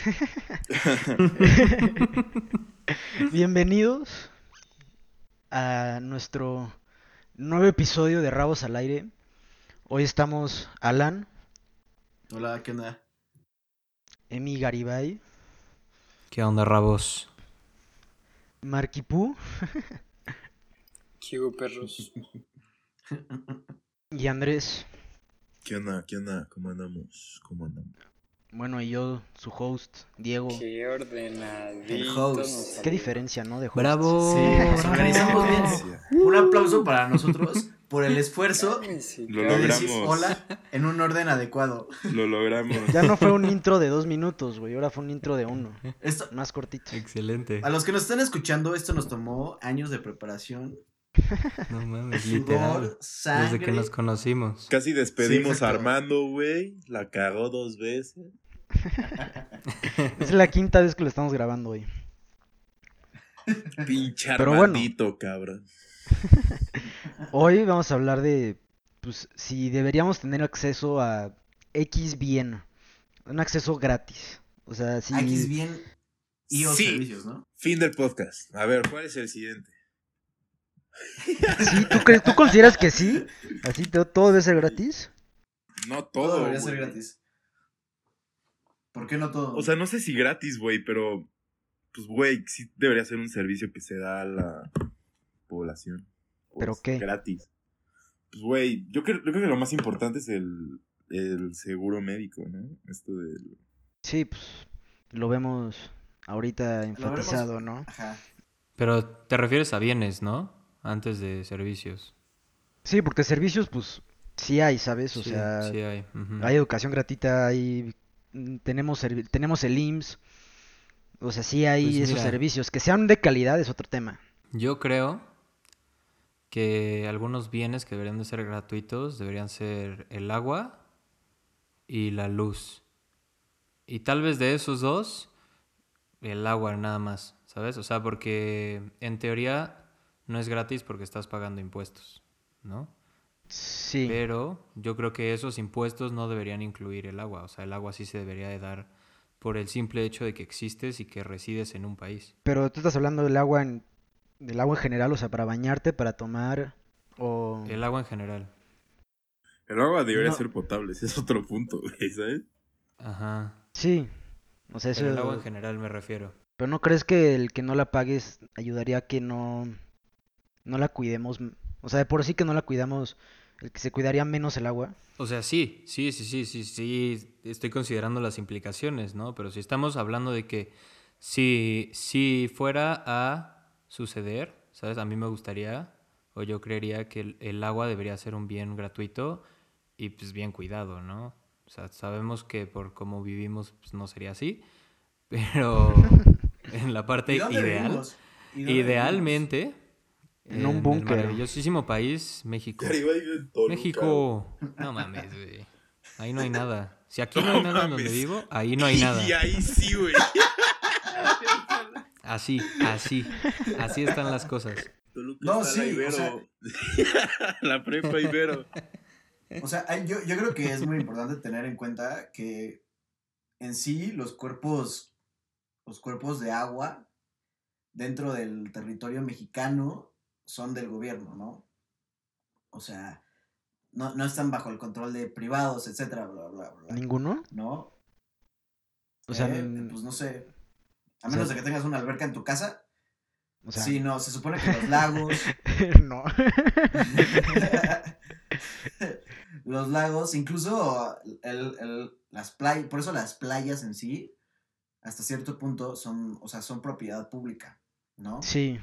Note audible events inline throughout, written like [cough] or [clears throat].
[laughs] Bienvenidos a nuestro nuevo episodio de Rabos al Aire. Hoy estamos Alan, Hola, ¿qué onda? Emi Garibay, ¿Qué onda, rabos? Marquipú [laughs] ¿Qué hubo, perros? y Andrés. ¿Qué onda? ¿Qué onda? ¿Cómo andamos? ¿Cómo andamos? Bueno, y yo, su host, Diego. Qué ordenadito. El host. nos Qué diferencia, ¿no? De hosts. ¡Bravo! Sí, organizamos bien. Un aplauso para nosotros por el esfuerzo Lo de cálmense. decir logramos. hola en un orden adecuado. Lo logramos. Ya no fue un intro de dos minutos, güey. Ahora fue un intro de uno. Esto, Más cortito. Excelente. a los que nos están escuchando, esto nos tomó años de preparación, No mames, literal. sangre. Desde que nos conocimos. Casi despedimos Sí, a. Armando, güey. La cagó dos veces. [laughs] Es la quinta vez que lo estamos grabando hoy. Pinche Pero bueno. Cabrón. [laughs] Hoy vamos a hablar de, pues, si deberíamos tener acceso a X bien. Un acceso gratis. O sea, si... X bien y o Sí. servicios, ¿no? Fin del podcast. A ver, ¿cuál es el siguiente? ¿sí? ¿Tú, cre- ¿Tú consideras que sí? ¿Así to- todo debe ser gratis? No Todo, todo. debería ser gratis. ¿Por qué no todo? O sea, no sé si gratis, güey, pero. Pues, güey, sí debería ser un servicio que se da a la población. ¿Pero Pues, qué? Gratis. Pues, güey, yo creo, yo creo que lo más importante es el, el seguro médico, ¿no? Esto del. Sí, pues lo vemos ahorita vemos- enfatizado, ¿no? Ajá. Pero te refieres a bienes, ¿no? Antes de servicios. Sí, porque servicios, pues, sí hay, ¿sabes? O Sí, sea, sí hay. hay educación gratuita, hay... mm, Tenemos, tenemos el IMSS. O sea, sí hay Pues esos servicios. Que sean de calidad es otro tema. Yo creo que algunos bienes que deberían de ser gratuitos deberían ser el agua y la luz. Y tal vez de esos dos, el agua nada más, ¿sabes? O sea, porque en teoría no es gratis porque estás pagando impuestos, ¿no? Sí. Pero yo creo que esos impuestos no deberían incluir el agua. O sea, el agua sí se debería de dar por el simple hecho de que existes y que resides en un país. Pero tú estás hablando del agua en, del agua en general, o sea, para bañarte, para tomar, o... El agua en general. El agua debería No. ser potable, [laughs] ese es otro punto, güey, ¿sabes? Ajá. Sí. O sea, eso... Pero el agua en general me refiero. Pero ¿no crees que el que no la pagues ayudaría a que no, no la cuidemos? O sea, de por sí que no la cuidamos, el que se cuidaría menos el agua. O sea, sí, sí, sí, sí, sí, sí, estoy considerando las implicaciones, ¿no? Pero si estamos hablando de que si, si fuera a suceder, ¿sabes? A mí me gustaría, o yo creería que el, el agua debería ser un bien gratuito y pues bien cuidado, ¿no? O sea, sabemos que por cómo vivimos pues, no sería así, pero [laughs] en la parte ¿Y dónde ideal, vivimos? ¿Y dónde idealmente, En un búnker. maravillosísimo país, México. México. No mames, güey. Ahí no hay nada. Si aquí no hay nada en donde mames. vivo, ahí no hay nada. Y ahí sí, güey. Así, así. Así están las cosas. Toluca No, la sí, o Ibero. sea- [laughs] la prepa Ibero. O sea, yo, yo creo que es muy importante tener en cuenta que en sí los cuerpos, los cuerpos de agua dentro del territorio mexicano son del gobierno, ¿no? O sea, no, no están bajo el control de privados, etcétera, bla, bla, bla, ¿Ninguno? ¿no? O sea, Eh, pues no sé. A o menos sea- de que tengas una alberca en tu casa. o sea, sí, no, se supone que los lagos, [laughs] no. [laughs] los lagos, incluso el, el- las playas, por eso las playas en sí, hasta cierto punto son, o sea, son propiedad pública, ¿no? Sí.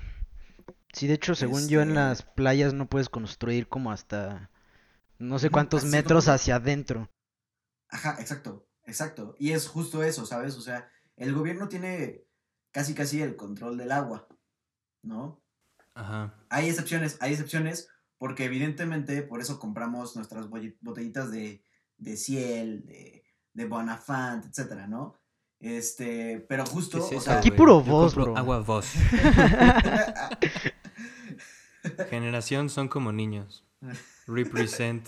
Sí, de hecho, según yo, en Este- las playas no puedes construir como hasta no sé cuántos metros hacia adentro. Ajá, exacto, exacto. Y es justo eso, ¿sabes? O sea, el gobierno tiene casi casi el control del agua, ¿no? Ajá. Hay excepciones, hay excepciones, porque evidentemente por eso compramos nuestras botellitas de, de Ciel, de, de Bonafant, etcétera, ¿no? Este, pero justo, ¿Qué es o sea, Aquí puro compro bro. Agua voz. [laughs] [laughs] Generación son como niños. Represent.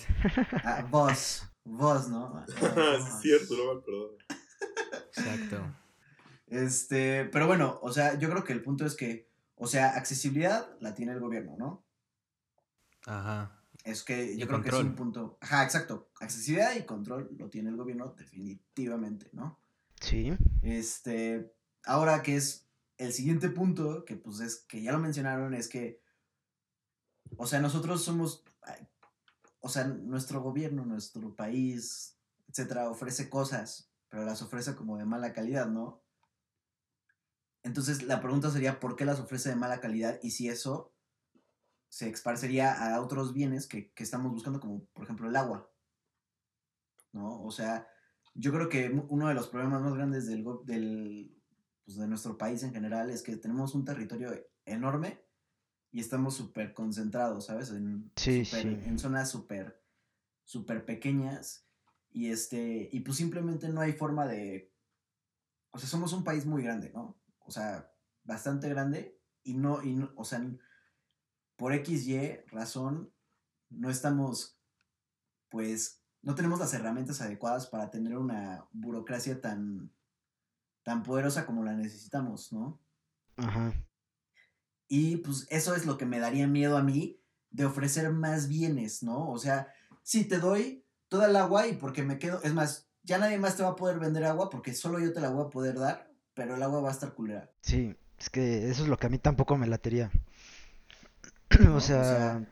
ah, vos, vos, ¿no? [laughs] sí, es cierto, no me acuerdo. Exacto. Este, pero bueno, o sea, yo creo que el punto es que, o sea, accesibilidad la tiene el gobierno, ¿no? Ajá. Es que yo Y creo que es un punto. Ajá, exacto. Accesibilidad y control lo tiene el gobierno definitivamente, ¿no? Sí. Este, ahora que es el siguiente punto, que pues es que ya lo mencionaron, es que, o sea, nosotros somos, o sea, nuestro gobierno, nuestro país, etcétera, ofrece cosas, pero las ofrece como de mala calidad, ¿no? Entonces la pregunta sería, ¿por qué las ofrece de mala calidad? Y si eso se esparcería a otros bienes que, que estamos buscando, como por ejemplo el agua, ¿no? O sea, yo creo que uno de los problemas más grandes del, del, pues, de nuestro país en general es que tenemos un territorio enorme y estamos súper concentrados, ¿sabes? En, Sí, súper- sí. en zonas súper súper pequeñas y este y pues simplemente no hay forma de o sea somos un país muy grande no o sea bastante grande y no y no, o sea por x y razón no estamos pues no tenemos las herramientas adecuadas para tener una burocracia tan tan poderosa como la necesitamos no Ajá. Y pues eso es lo que me daría miedo a mí de ofrecer más bienes, ¿no? O sea, si te doy toda el agua y porque me quedo, es más, ya nadie más te va a poder vender agua porque solo yo te la voy a poder dar, pero el agua va a estar culera. Sí. Es que eso es lo que a mí tampoco me latería. [clears throat] ¿no? O sea,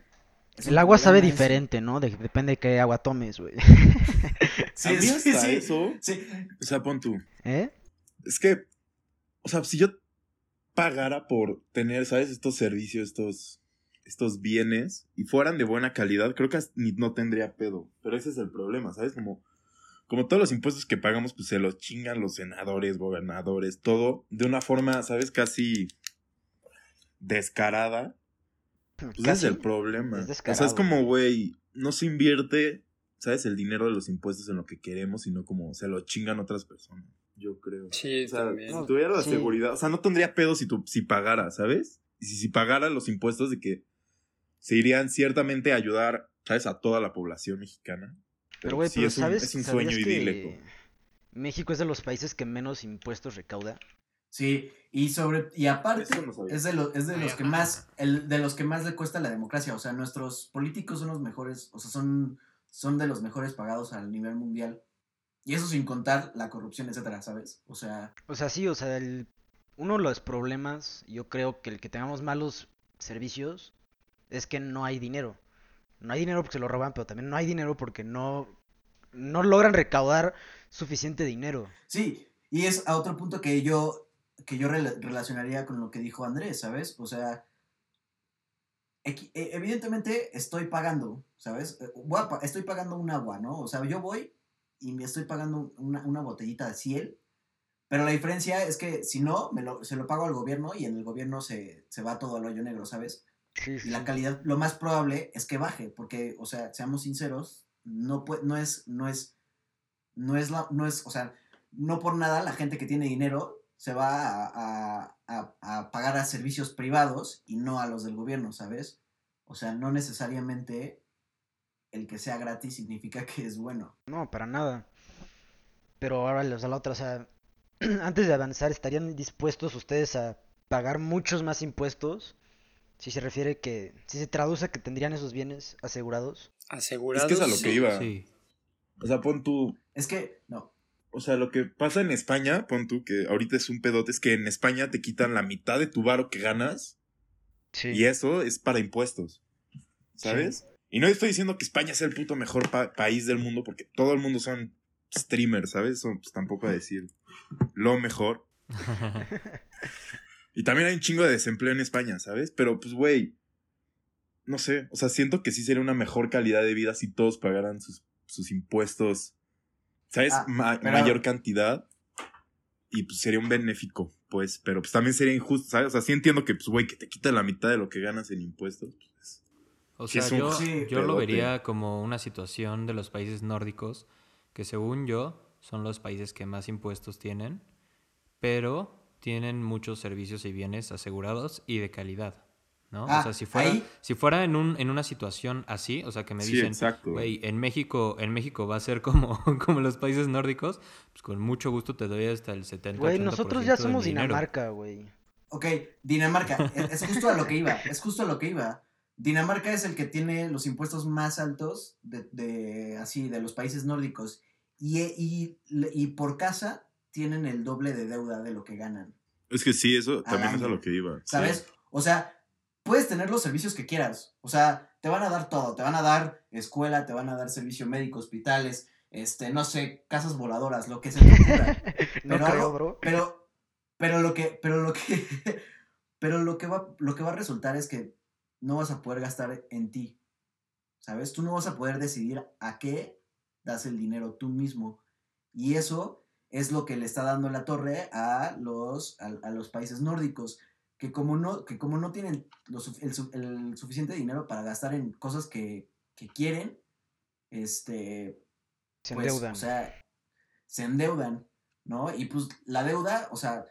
es el agua sabe eso. diferente, ¿no? De- depende de qué agua tomes, güey. [laughs] Sí, sí, sí, eso, sí. o sea, pon tú. ¿Eh? Es que, o sea, si yo pagara por tener, ¿sabes? Estos servicios, estos, estos bienes, y fueran de buena calidad, creo que ni no tendría pedo. Pero ese es el problema, ¿sabes? Como, como todos los impuestos que pagamos, pues se los chingan los senadores, gobernadores, todo, de una forma, ¿sabes? Casi descarada. Pues ese es el problema. Es o sea, es como, güey, no se invierte, ¿sabes? El dinero de los impuestos en lo que queremos, sino como se lo chingan otras personas. Yo creo. Sí, O sea, también. si tuviera la Sí. seguridad, o sea, no tendría pedo si, tu, si pagara, ¿sabes? Y si, si pagara los impuestos de que se irían ciertamente a ayudar, ¿sabes? A toda la población mexicana. Pero, güey, sí es un, ¿sabes? es un ¿sabías sueño que idílico. México es de los países que menos impuestos recauda. Sí, y sobre y aparte no es de los es de los que más el de los que más le cuesta la democracia, o sea, nuestros políticos son los mejores, o sea, son son de los mejores pagados a nivel mundial. Y eso sin contar la corrupción, etcétera, ¿sabes? O sea, O sea, sí, o sea, el- uno de los problemas, yo creo que el que tengamos malos servicios es que no hay dinero. No hay dinero porque se lo roban, pero también no hay dinero porque no, no logran recaudar suficiente dinero. Sí, y es a otro punto que yo, que yo rela- relacionaría con lo que dijo Andrés, ¿sabes? O sea, e- evidentemente estoy pagando, ¿sabes? Eh, estoy pagando un agua, ¿no? O sea, yo voy y me estoy pagando una, una botellita de ciel, pero la diferencia es que si no, me lo, se lo pago al gobierno y en el gobierno se, se va todo al hoyo negro, ¿sabes? Sí, Y la calidad, lo más probable es que baje, porque, o sea, seamos sinceros, no, no es, no es, no es, la, no es, o sea, no por nada la gente que tiene dinero se va a, a- a- a pagar a servicios privados y no a los del gobierno, ¿sabes? O sea, no necesariamente el que sea gratis significa que es bueno. No, para nada. Pero ahora, o sea, la otra, o sea, [clears throat] antes de avanzar, ¿estarían dispuestos ustedes a pagar muchos más impuestos? Si se refiere que, si se traduce a que tendrían esos bienes asegurados. Asegurados. Es que es a lo sí. que iba. Sí. O sea, pon tú. Es que, no, O sea, lo que pasa en España, pon tú, que ahorita es un pedote, es que en España te quitan la mitad de tu varo que ganas Sí. y eso es para impuestos. ¿Sabes? Y no estoy diciendo que España sea el puto mejor pa- país del mundo porque todo el mundo son streamers, ¿sabes? Eso pues, tampoco a decir lo mejor. [laughs] Y también hay un chingo de desempleo en España, ¿sabes? Pero pues, güey, no sé, o sea, siento que sí sería una mejor calidad de vida si todos pagaran sus, sus impuestos, ¿sabes? Ah, Ma- pero- Mayor cantidad. Y pues sería un benéfico, pues, pero pues también sería injusto, ¿sabes? O sea, sí entiendo que, pues, güey, que te quita la mitad de lo que ganas en impuestos. O sea, es un yo, Sí, yo lo vería como una situación de los países nórdicos, que según yo son los países que más impuestos tienen, pero tienen muchos servicios y bienes asegurados y de calidad, ¿no? Ah, o sea, si fuera, ahí- si fuera en, un, en una situación así, o sea, que me dicen, güey, en México, en México va a ser como, [laughs] como los países nórdicos, pues con mucho gusto te doy hasta el 70 Güey, nosotros ya 80% de somos. Dinamarca, güey. Ok, Dinamarca, es, es justo a lo que iba, es justo a lo que iba. Dinamarca es el que tiene los impuestos más altos de, de así, de los países nórdicos. Y, y, y por casa tienen el doble de deuda de lo que ganan. Es que sí, eso también es a lo que iba. ¿Sabes? O sea, puedes tener los servicios que quieras. O sea, te van a dar todo. Te van a dar escuela, te van a dar servicio médico, hospitales, este, no sé, casas voladoras, lo que se te ocurra. [laughs] No Pero- creo, bro. Pero, pero lo que, pero lo que, [laughs] pero lo que va, lo que va a resultar es que no vas a poder gastar en ti. ¿Sabes? Tú no vas a poder decidir a qué das el dinero tú mismo. Y eso es lo que le está dando la torre a los, a, a los países nórdicos. Que como no, que como no tienen el suficiente dinero para gastar en cosas que, que quieren, este, Se pues, endeudan. O sea, se endeudan, ¿no? Y pues la deuda, o sea,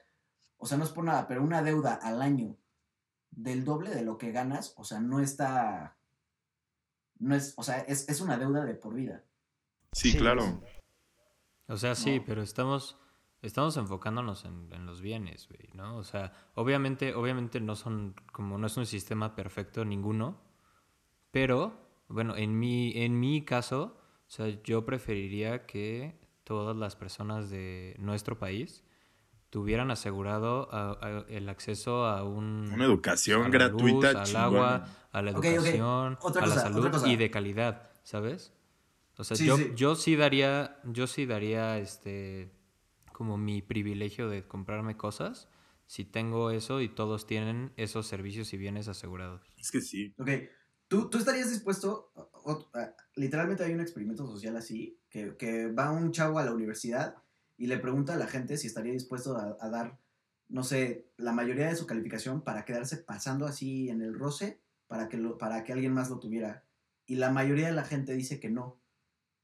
o sea, no es por nada, pero una deuda al año del doble de lo que ganas, o sea, no está, no es, o sea, es, es una deuda de por vida. Sí, Sí, claro. O sea, sí, No. pero estamos, estamos enfocándonos en, en los bienes, güey, ¿no? O sea, obviamente, obviamente no son, como no es un sistema perfecto ninguno, pero, bueno, en mi, en mi caso, o sea, yo preferiría que todas las personas de nuestro país tuvieran asegurado a- a- el acceso a un... Una educación a gratuita luz, al agua, a la educación, Otra a la cosa, salud y de calidad, ¿sabes? O sea, Sí, yo, sí. yo sí daría, yo sí daría este como mi privilegio de comprarme cosas si tengo eso y todos tienen esos servicios y bienes asegurados. Es que sí. Ok, ¿tú, tú estarías dispuesto, o- o- literalmente hay un experimento social así, que, que va un chavo a la universidad y le pregunta a la gente si estaría dispuesto a, a dar, no sé, la mayoría de su calificación para quedarse pasando así en el roce para que, lo, para que alguien más lo tuviera. Y la mayoría de la gente dice que no.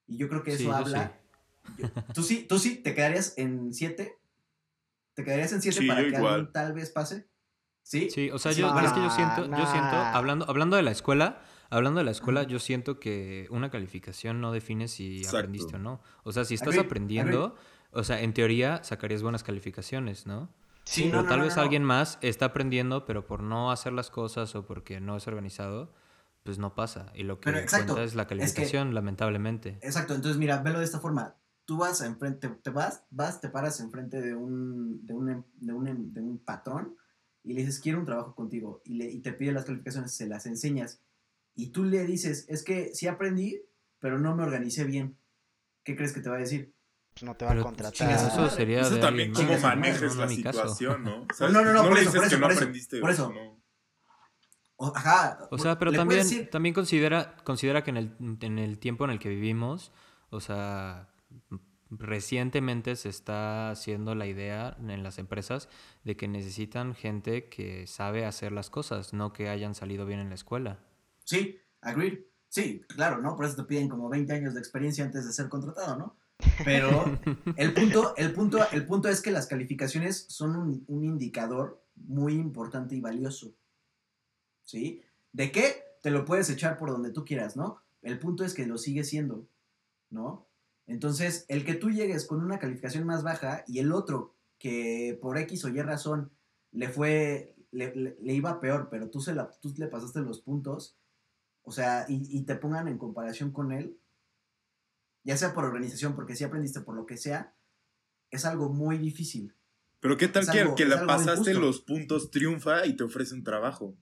Y yo creo que eso Sí, habla... yo- ¿Tú sí, tú sí te quedarías en 7? ¿Te quedarías en 7 Sí, para que igual. alguien tal vez pase? ¿Sí? Sí, o sea, Sí, yo, es que yo siento, yo siento, hablando, hablando de la escuela, hablando de la escuela, yo siento que una calificación no define si Exacto. aprendiste o no. O sea, si estás Agreed, aprendiendo, o sea, en teoría sacarías buenas calificaciones, ¿no? Sí, pero no, tal no, vez alguien más está aprendiendo, pero por no hacer las cosas o porque no es organizado, pues no pasa. Y lo que exacto, cuenta es la es que- calificación, lamentablemente. Exacto, entonces mira, velo de esta forma. Tú vas enfrente, te vas, vas, te paras enfrente de un, de un, de un, de un patrón y le dices, quiero un trabajo contigo. Y, le, y te pide las calificaciones, se las enseñas. Y tú le dices, es que sí aprendí, pero no me organicé bien. ¿Qué crees que te va a decir? Pues no te va a contratar. chingas, eso sería Eso de también alguien cómo manejes no, la no situación, [laughs] ¿no? No, no, no, por le eso, dices por que eso, no por eso, aprendiste. por eso. no. O- ajá. O sea, pero también, puedes decir- también considera, considera que en el, en el tiempo en el que vivimos, o sea, recientemente se está haciendo la idea en las empresas de que necesitan gente que sabe hacer las cosas, no que hayan salido bien en la escuela. Sí, agreed. Sí, claro, ¿no? Por eso te piden como 20 años de experiencia antes de ser contratado, ¿no? Pero [laughs] el punto, el punto, el punto es que las calificaciones son un, un indicador muy importante y valioso. ¿Sí? ¿De qué? Te lo puedes echar por donde tú quieras, ¿no? El punto es que lo sigue siendo, ¿no? Entonces, el que tú llegues con una calificación más baja y el otro que por X o Y razón le fue, le, le- le iba peor, pero tú, se la, tú le pasaste los puntos, o sea, y, y te pongan en comparación con él, ya sea por organización, porque si aprendiste por lo que sea, es algo muy difícil. Pero qué tal Es que algo- el que la pasaste los puntos triunfa y te ofrecen trabajo?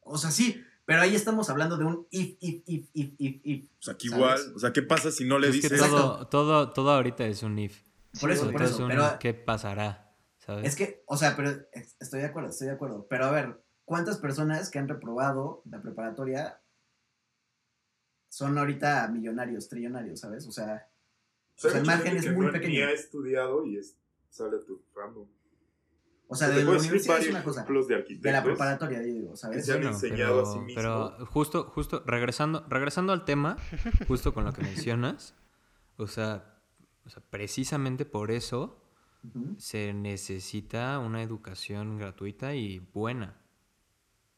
O sea, sí, pero ahí estamos hablando de un if, if, if, if, if, if. O sea, que ¿Sabes? igual, o sea, ¿qué pasa si no le Es que dices? todo, todo, todo ahorita es un if. Por eso, por eso, es un pero- qué pasará, ¿sabes? Es que, o sea, pero es- estoy de acuerdo, estoy de acuerdo. Pero a ver, ¿cuántas personas que han reprobado la preparatoria son ahorita millonarios, trillonarios, ¿sabes? O sea, O sea, el margen es que muy no pequeño. Ni ha estudiado y es, sale triunfando. o sea, de la universidad es una cosa. de De la preparatoria, yo digo, ¿sabes? se han Bueno, enseñado a sí pero, mismos. pero justo, justo, regresando, regresando al tema, justo con lo que mencionas, o sea, o sea, precisamente por eso se necesita una educación gratuita y buena.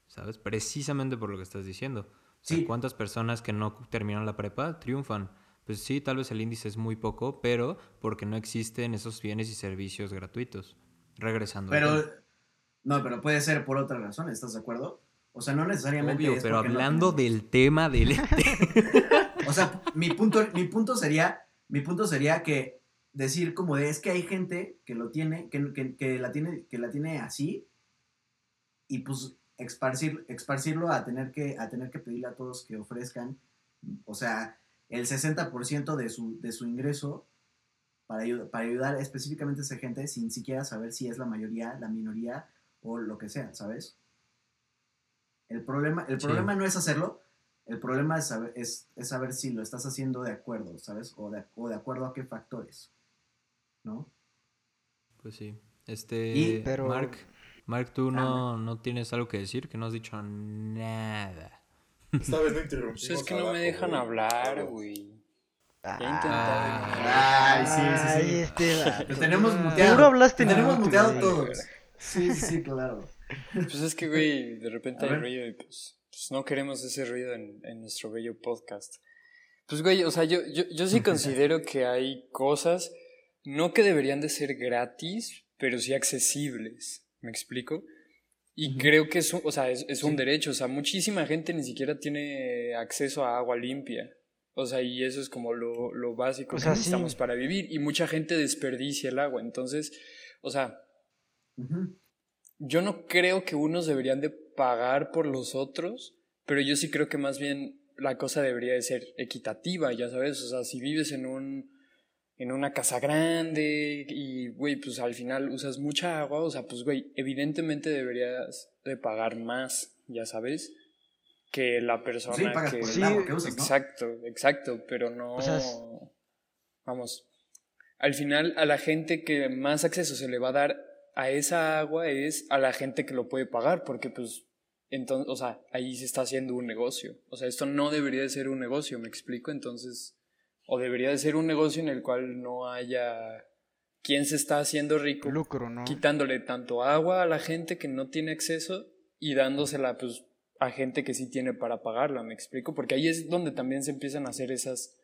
¿sabes? Precisamente por lo que estás diciendo. Sea, Sí. ¿cuántas personas que no terminan la prepa triunfan? Pues sí, tal vez el índice es muy poco, pero porque no existen esos bienes y servicios gratuitos. Regresando. Pero, no, pero puede ser por otra razón, ¿estás de acuerdo? O sea, no necesariamente. Obvio, es pero no hablando tenemos- del tema del... [laughs] O sea, mi punto, mi punto sería, mi punto sería que decir como de es que hay gente que lo tiene, que, que- que la tiene, que la tiene así, y pues esparcir, esparcirlo a tener que, a tener que pedirle a todos que ofrezcan, o sea, el 60% de su, de su ingreso para, ayu- para ayudar específicamente a esa gente sin siquiera saber si es la mayoría, la minoría o lo que sea, ¿sabes? El problema, el Sí. problema no es hacerlo, el problema es saber, es, es saber si lo estás haciendo de acuerdo, ¿sabes? O de, o de acuerdo a qué factores, ¿no? Pues sí. Este, Y- pero- Mark, Mark, tú no, no tienes algo que decir, que no has dicho nada. Esta vez no interrumpimos. Pues es que no me dejan güey. hablar, güey. Ah, Ya he intentado. Ay, sí, sí, sí. Este. Te [laughs] tenemos muteado. Seguro hablaste Te en tenemos muteado güey. todos. Sí, sí, sí, claro. Pues es que, güey, de repente A hay ver. ruido y pues, pues no queremos ese ruido en, en nuestro bello podcast. Pues, güey, o sea, yo, yo, yo sí [laughs] considero que hay cosas, no que deberían de ser gratis, pero sí accesibles. ¿Me explico? Y creo que es un, o sea, es, es un Sí. derecho. O sea, muchísima gente ni siquiera tiene acceso a agua limpia. O sea, y eso es como lo, lo básico O que sí. necesitamos para vivir. Y mucha gente desperdicia el agua. Entonces, o sea, yo no creo que unos deberían de pagar por los otros, pero yo sí creo que más bien la cosa debería de ser equitativa, ya sabes, o sea, si vives en un en una casa grande y güey, pues al final usas mucha agua, o sea, pues güey, evidentemente deberías de pagar más, ya sabes, que la persona Sí, pagas que por el Sí, agua que usas, ¿no? Exacto, exacto, pero no O sea, es- vamos. Al final a la gente que más acceso se le va a dar a esa agua es a la gente que lo puede pagar, porque pues entonces, o sea, ahí se está haciendo un negocio. O sea, esto no debería de ser un negocio, me explico, entonces o debería de ser un negocio en el cual no haya quien se está haciendo rico Lucro, ¿no? quitándole tanto agua a la gente que no tiene acceso y dándosela pues a gente que sí tiene para pagarla, me explico, porque ahí es donde también se empiezan a hacer esas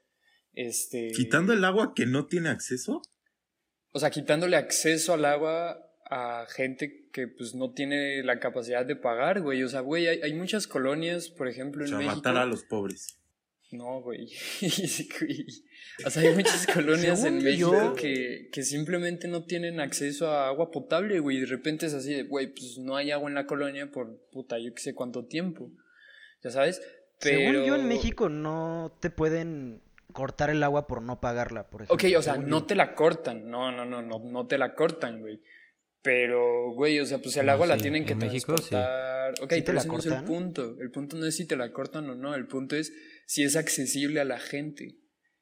este Quitando el agua que no tiene acceso. o sea, quitándole acceso al agua a gente que pues no tiene la capacidad de pagar, güey, o sea, güey, hay, hay muchas colonias, por ejemplo, O en sea, México. matar a los pobres. No, güey. [laughs] Sí. O sea, hay muchas [laughs] colonias en México yo- que, que simplemente no tienen acceso a agua potable, güey. De repente es así de, güey, pues no hay agua en la colonia por puta, yo qué sé cuánto tiempo. ¿Ya sabes? Pero... Según yo en México no te pueden cortar el agua por no pagarla, por ejemplo. Ok, o sea, no te la cortan. No, no, no, no, no te la cortan, güey. Pero, güey, o sea, pues el No, agua la sí, tienen que en México, sí. transportar. Ok, ¿Sí te pero la ese no es el cortan? punto. El punto no es si te la cortan o no. El punto es si es accesible a la gente.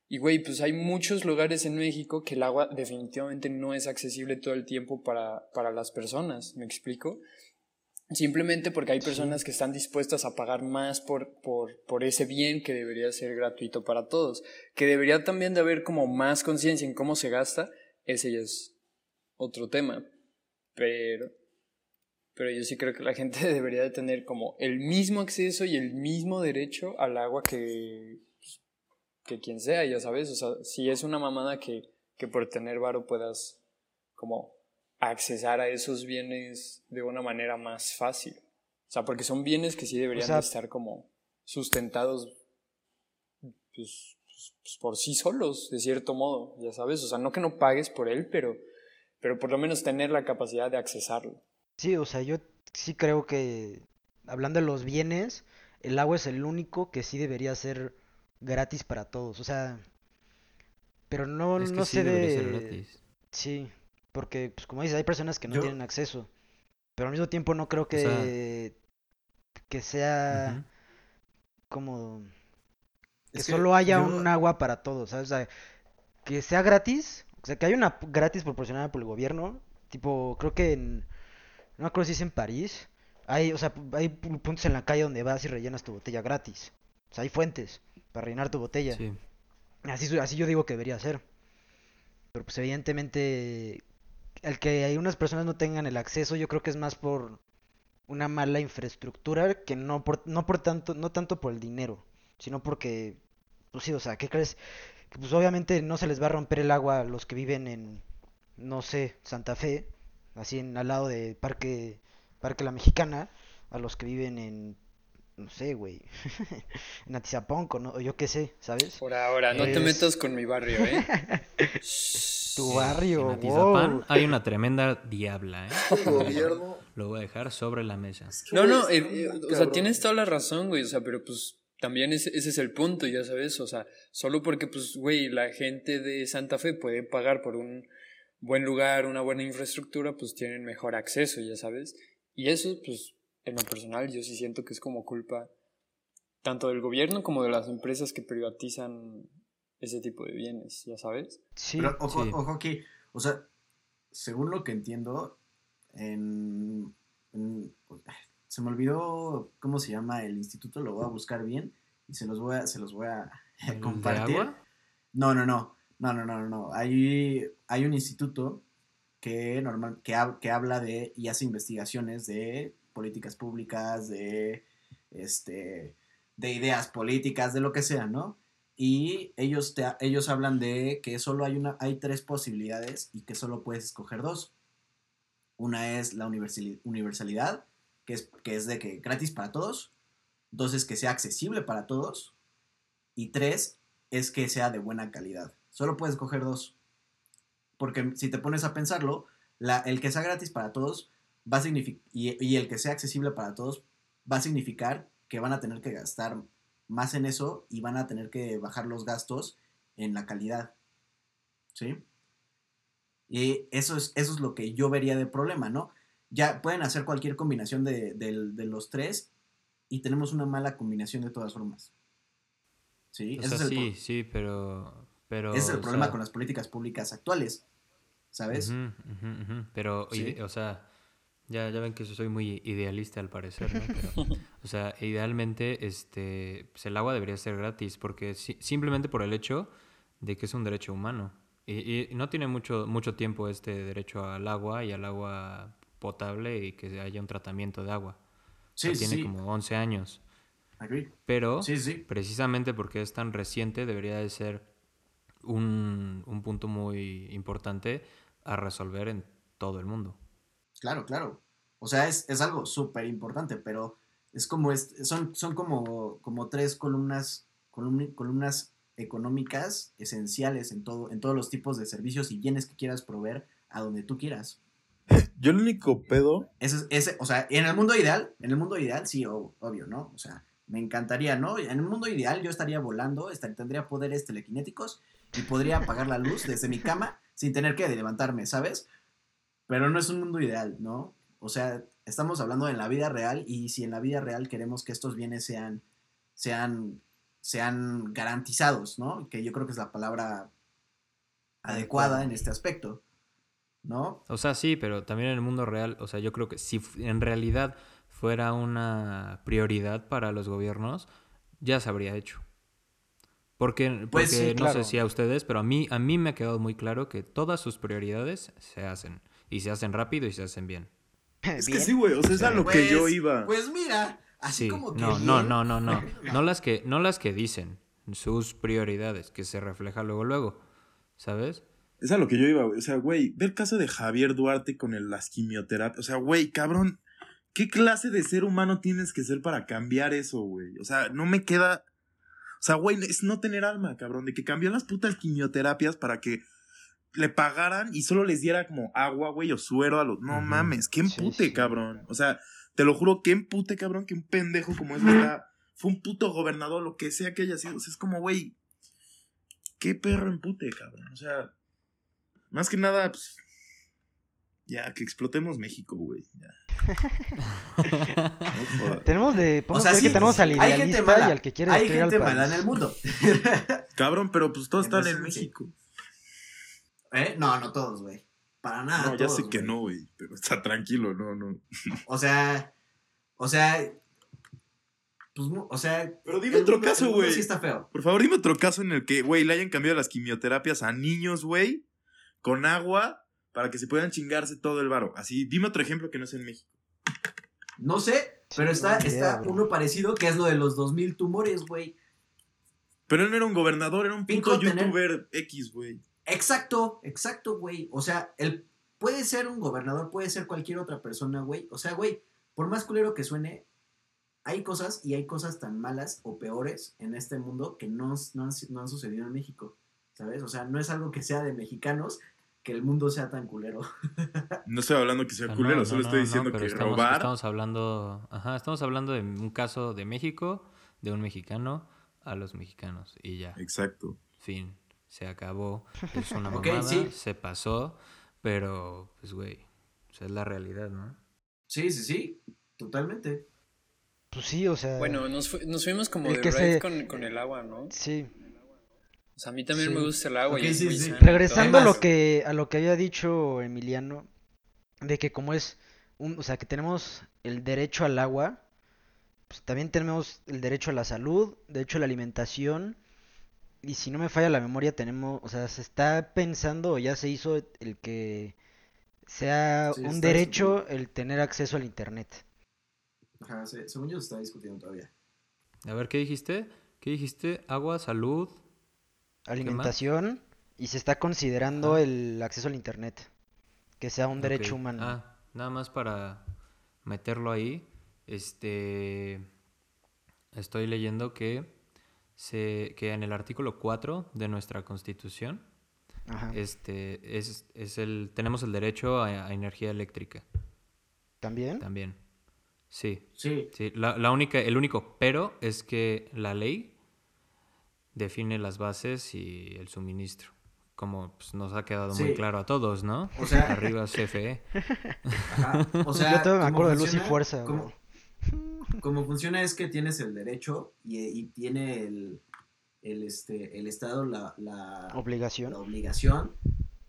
Y, güey, pues hay muchos lugares en México que el agua definitivamente no es accesible todo el tiempo para, para las personas. ¿Me explico? Simplemente porque hay personas que están dispuestas a pagar más por, por, por ese bien que debería ser gratuito para todos. Que debería también de haber como más conciencia en cómo se gasta. Ese ya es otro tema. Pero, pero yo sí creo que la gente [laughs] debería de tener como el mismo acceso y el mismo derecho al agua que, pues, que quien sea, ya sabes. O sea, si es una mamada que, que por tener varo puedas como accesar a esos bienes de una manera más fácil. O sea, porque son bienes que sí deberían sea- de estar como sustentados pues, pues, pues, por sí solos, de cierto modo, ya sabes. O sea, no que no pagues por él, pero, pero por lo menos tener la capacidad de accesarlo. Sí, o sea, yo sí creo que, hablando de los bienes, el agua es el único que sí debería ser gratis para todos. O sea, pero no, es que no sí sé ser de... gratis. Sí, porque, pues como dices, hay personas que no Yo- tienen acceso. Pero al mismo tiempo no creo que, sea- que sea como que Es que solo haya yo- un agua para todos, ¿sabes? O sea, que sea gratis, o sea, que haya una gratis proporcionada por el gobierno, tipo, creo que en, no me acuerdo si es en París, hay, o sea, hay pu- puntos en la calle donde vas y rellenas tu botella gratis, o sea, hay fuentes para rellenar tu botella, Sí. así, así yo digo que debería ser, pero pues evidentemente, el que hay unas personas no tengan el acceso, yo creo que es más por una mala infraestructura que no por, no por tanto, no tanto por el dinero, sino porque, pues sí, o sea, ¿qué crees? Que pues obviamente no se les va a romper el agua a los que viven en, no sé, Santa Fe, así en al lado de Parque, Parque La Mexicana, a los que viven en, no sé, güey, [laughs] en Atizapón, ¿no? o yo qué sé, ¿sabes? Por ahora, no te metas con mi barrio, ¿eh? [laughs] Tu barrio, En Atizapán wow. hay una tremenda diabla, ¿eh? [laughs] Gobierno. Lo voy a dejar sobre la mesa. No, no, eh, eh, o sea, tienes toda la razón, güey, o sea, pero pues también ese, ese es el punto, ya sabes, o sea, solo porque, pues, güey, la gente de Santa Fe puede pagar por un buen lugar, una buena infraestructura, pues tienen mejor acceso, ya sabes, y eso, pues, en lo personal, yo sí siento que es como culpa tanto del gobierno como de las empresas que privatizan ese tipo de bienes, ya sabes. Sí, Pero ojo, sí. ojo aquí, o sea, según lo que entiendo, en, en- se me olvidó cómo se llama el instituto, lo voy a buscar bien y se los voy a, se los voy a ¿El de compartir. agua? No, no, no, no, no, no, no. Hay, hay un instituto que normal, que, que habla de y hace investigaciones de políticas públicas, de este, de ideas políticas, de lo que sea, ¿no? Y ellos te, ellos hablan de que solo hay una, hay tres posibilidades y que solo puedes escoger dos. Una es la universali- universalidad, que es, que es de que gratis para todos. Dos es que sea accesible para todos. Y tres es que sea de buena calidad. Solo puedes escoger dos. Porque si te pones a pensarlo, la, el que sea gratis para todos va a significar, y, y el que sea accesible para todos va a significar que van a tener que gastar más en eso y van a tener que bajar los gastos en la calidad. ¿Sí? Y eso es, eso es lo que yo vería de problema, ¿no? Ya pueden hacer cualquier combinación de, del- de los tres y tenemos una mala combinación de todas formas. ¿Sí? O sea, es el sí, sí, pero... pero ese es el o problema sea, con las políticas públicas actuales. ¿Sabes? Pero, Sí. o sea, ya, ya ven que soy muy idealista al parecer, ¿no? Pero, [laughs] o sea, idealmente, este, pues el agua debería ser gratis, porque si- simplemente por el hecho de que es un derecho humano. Y, y no tiene mucho, mucho tiempo este derecho al agua y al agua potable y que haya un tratamiento de agua. O sea, Sí, sí, tiene sí. como 11 años. Agree. Pero Sí, sí. precisamente porque es tan reciente debería de ser un, un punto muy importante a resolver en todo el mundo. Claro, claro. O sea, es, es algo súper importante, pero es como, es, son, son como, como tres columnas, columni- columnas económicas esenciales en, todo, en todos los tipos de servicios y bienes que quieras proveer a donde tú quieras. Yo el único pedo. Ese, es- ese, o sea, en el mundo ideal, en el mundo ideal, sí, o- obvio, ¿no? O sea, me encantaría, ¿no? En el mundo ideal yo estaría volando, estaría- tendría poderes telequinéticos y podría apagar la luz desde mi cama sin tener que levantarme, ¿sabes? Pero no es un mundo ideal, ¿no? O sea, estamos hablando en la vida real y si en la vida real queremos que estos bienes sean, sean, sean garantizados, ¿no? Que yo creo que es la palabra adecuada en este aspecto, ¿no? O sea, sí, pero también en el mundo real, o sea, yo creo que si en realidad fuera una prioridad para los gobiernos, ya se habría hecho. Porque, porque Pues sí, no claro. sé si a ustedes, pero a mí, a mí me ha quedado muy claro que todas sus prioridades se hacen. Y se hacen rápido y se hacen bien. [laughs] Es que sí, güey. O sea, es a lo que yo Pues- iba. Pues mira, así Sí, como que. no, no, no, no, no. No las que, no las que dicen, sus prioridades, que se refleja luego, luego. ¿Sabes? Es a lo que yo iba, güey. O sea, güey, ve el caso de Javier Duarte con el, las quimioterapias. O sea, güey, cabrón, ¿qué clase de ser humano tienes que ser para cambiar eso, güey? O sea, no me queda. O sea, güey, es no tener alma, cabrón, de que cambió las putas quimioterapias para que le pagaran y solo les diera como agua, güey, o suero a los. No mames, qué empute, sí. cabrón. O sea, te lo juro, qué empute, cabrón, que un pendejo como ese está. Fue un puto gobernador, lo que sea que haya sido. O sea, es como, güey, qué perro empute, cabrón. O sea, más que nada, pues. Ya, que explotemos México, güey. No. [laughs] Tenemos de. podemos sea, sí, que tenemos al hay gente idealista mala, y al que quiere Hay destruir al gente mala en el mundo. [laughs] Cabrón, pero pues todos están en. México. ¿Eh? No, no todos, güey. Para nada. No, ya todos, sé que no, güey. Pero está tranquilo, no, no. [laughs] O sea. O sea. Pues, o sea. Pero dime otro mundo- caso, güey. Sí está feo. Por favor, dime otro caso en el que, güey, le hayan cambiado las quimioterapias a niños, güey, con agua, para que se puedan chingarse todo el varo. Así, dime otro ejemplo que no sea en México. No sé, pero está, idea, está bro. uno parecido que es lo de los 2000 tumores, güey. Pero él no era un gobernador, era un Pinto puto tener- youtuber X, güey. Exacto, exacto, güey. O sea, él puede ser un gobernador, puede ser cualquier otra persona, güey. O sea, güey, por más culero que suene, hay cosas y hay cosas tan malas o peores en este mundo que no, no, han, no han sucedido en México, ¿sabes? O sea, no es algo que sea de mexicanos que el mundo sea tan culero. [laughs] No estoy hablando que sea culero, no, solo no, estoy no, diciendo pero que estamos, robar. Estamos hablando, ajá, estamos hablando de un caso de México, de un mexicano a los mexicanos y ya, Exacto. fin, se acabó, es una [laughs] Ok, mamada, sí. se pasó, pero pues güey, o sea, es la realidad, ¿no? Sí, sí, sí, totalmente. Pues sí, o sea. Bueno, nos, fu- nos fuimos como El de que se- con, con el agua, ¿no? Sí. O sea, a mí también Sí. me gusta el agua Ok, y es sí, muy sí. Regresando a lo que a lo que había dicho Emiliano, de que como es un, o sea, que tenemos el derecho al agua, pues también tenemos el derecho a la salud, derecho a la alimentación, y si no me falla la memoria, tenemos, o sea, se está pensando o ya se hizo el que sea Sí, un derecho el tener acceso al internet. Ajá, se- según yo se está discutiendo todavía. A ver, ¿qué dijiste? ¿Qué dijiste? Agua, salud, Alimentación, y se está considerando el acceso al internet, que sea un derecho humano. Ah, nada más para meterlo ahí. Este. Estoy leyendo que, se, que en el artículo 4 de nuestra constitución Ajá. este, es, es el, tenemos el derecho a, a energía eléctrica ¿También? también. Sí, Sí, sí. La, la única, el único pero es que la ley define las bases y el suministro. Como pues, nos ha quedado muy claro a todos, ¿no? O sea- Arriba. CFE. [laughs] ajá. O sea, Yo todavía me ¿cómo acuerdo de Luz y? Fuerza, ¿Cómo- como funciona es que tienes el derecho y, y tiene el, el, este, el Estado la, la, Obligación. la obligación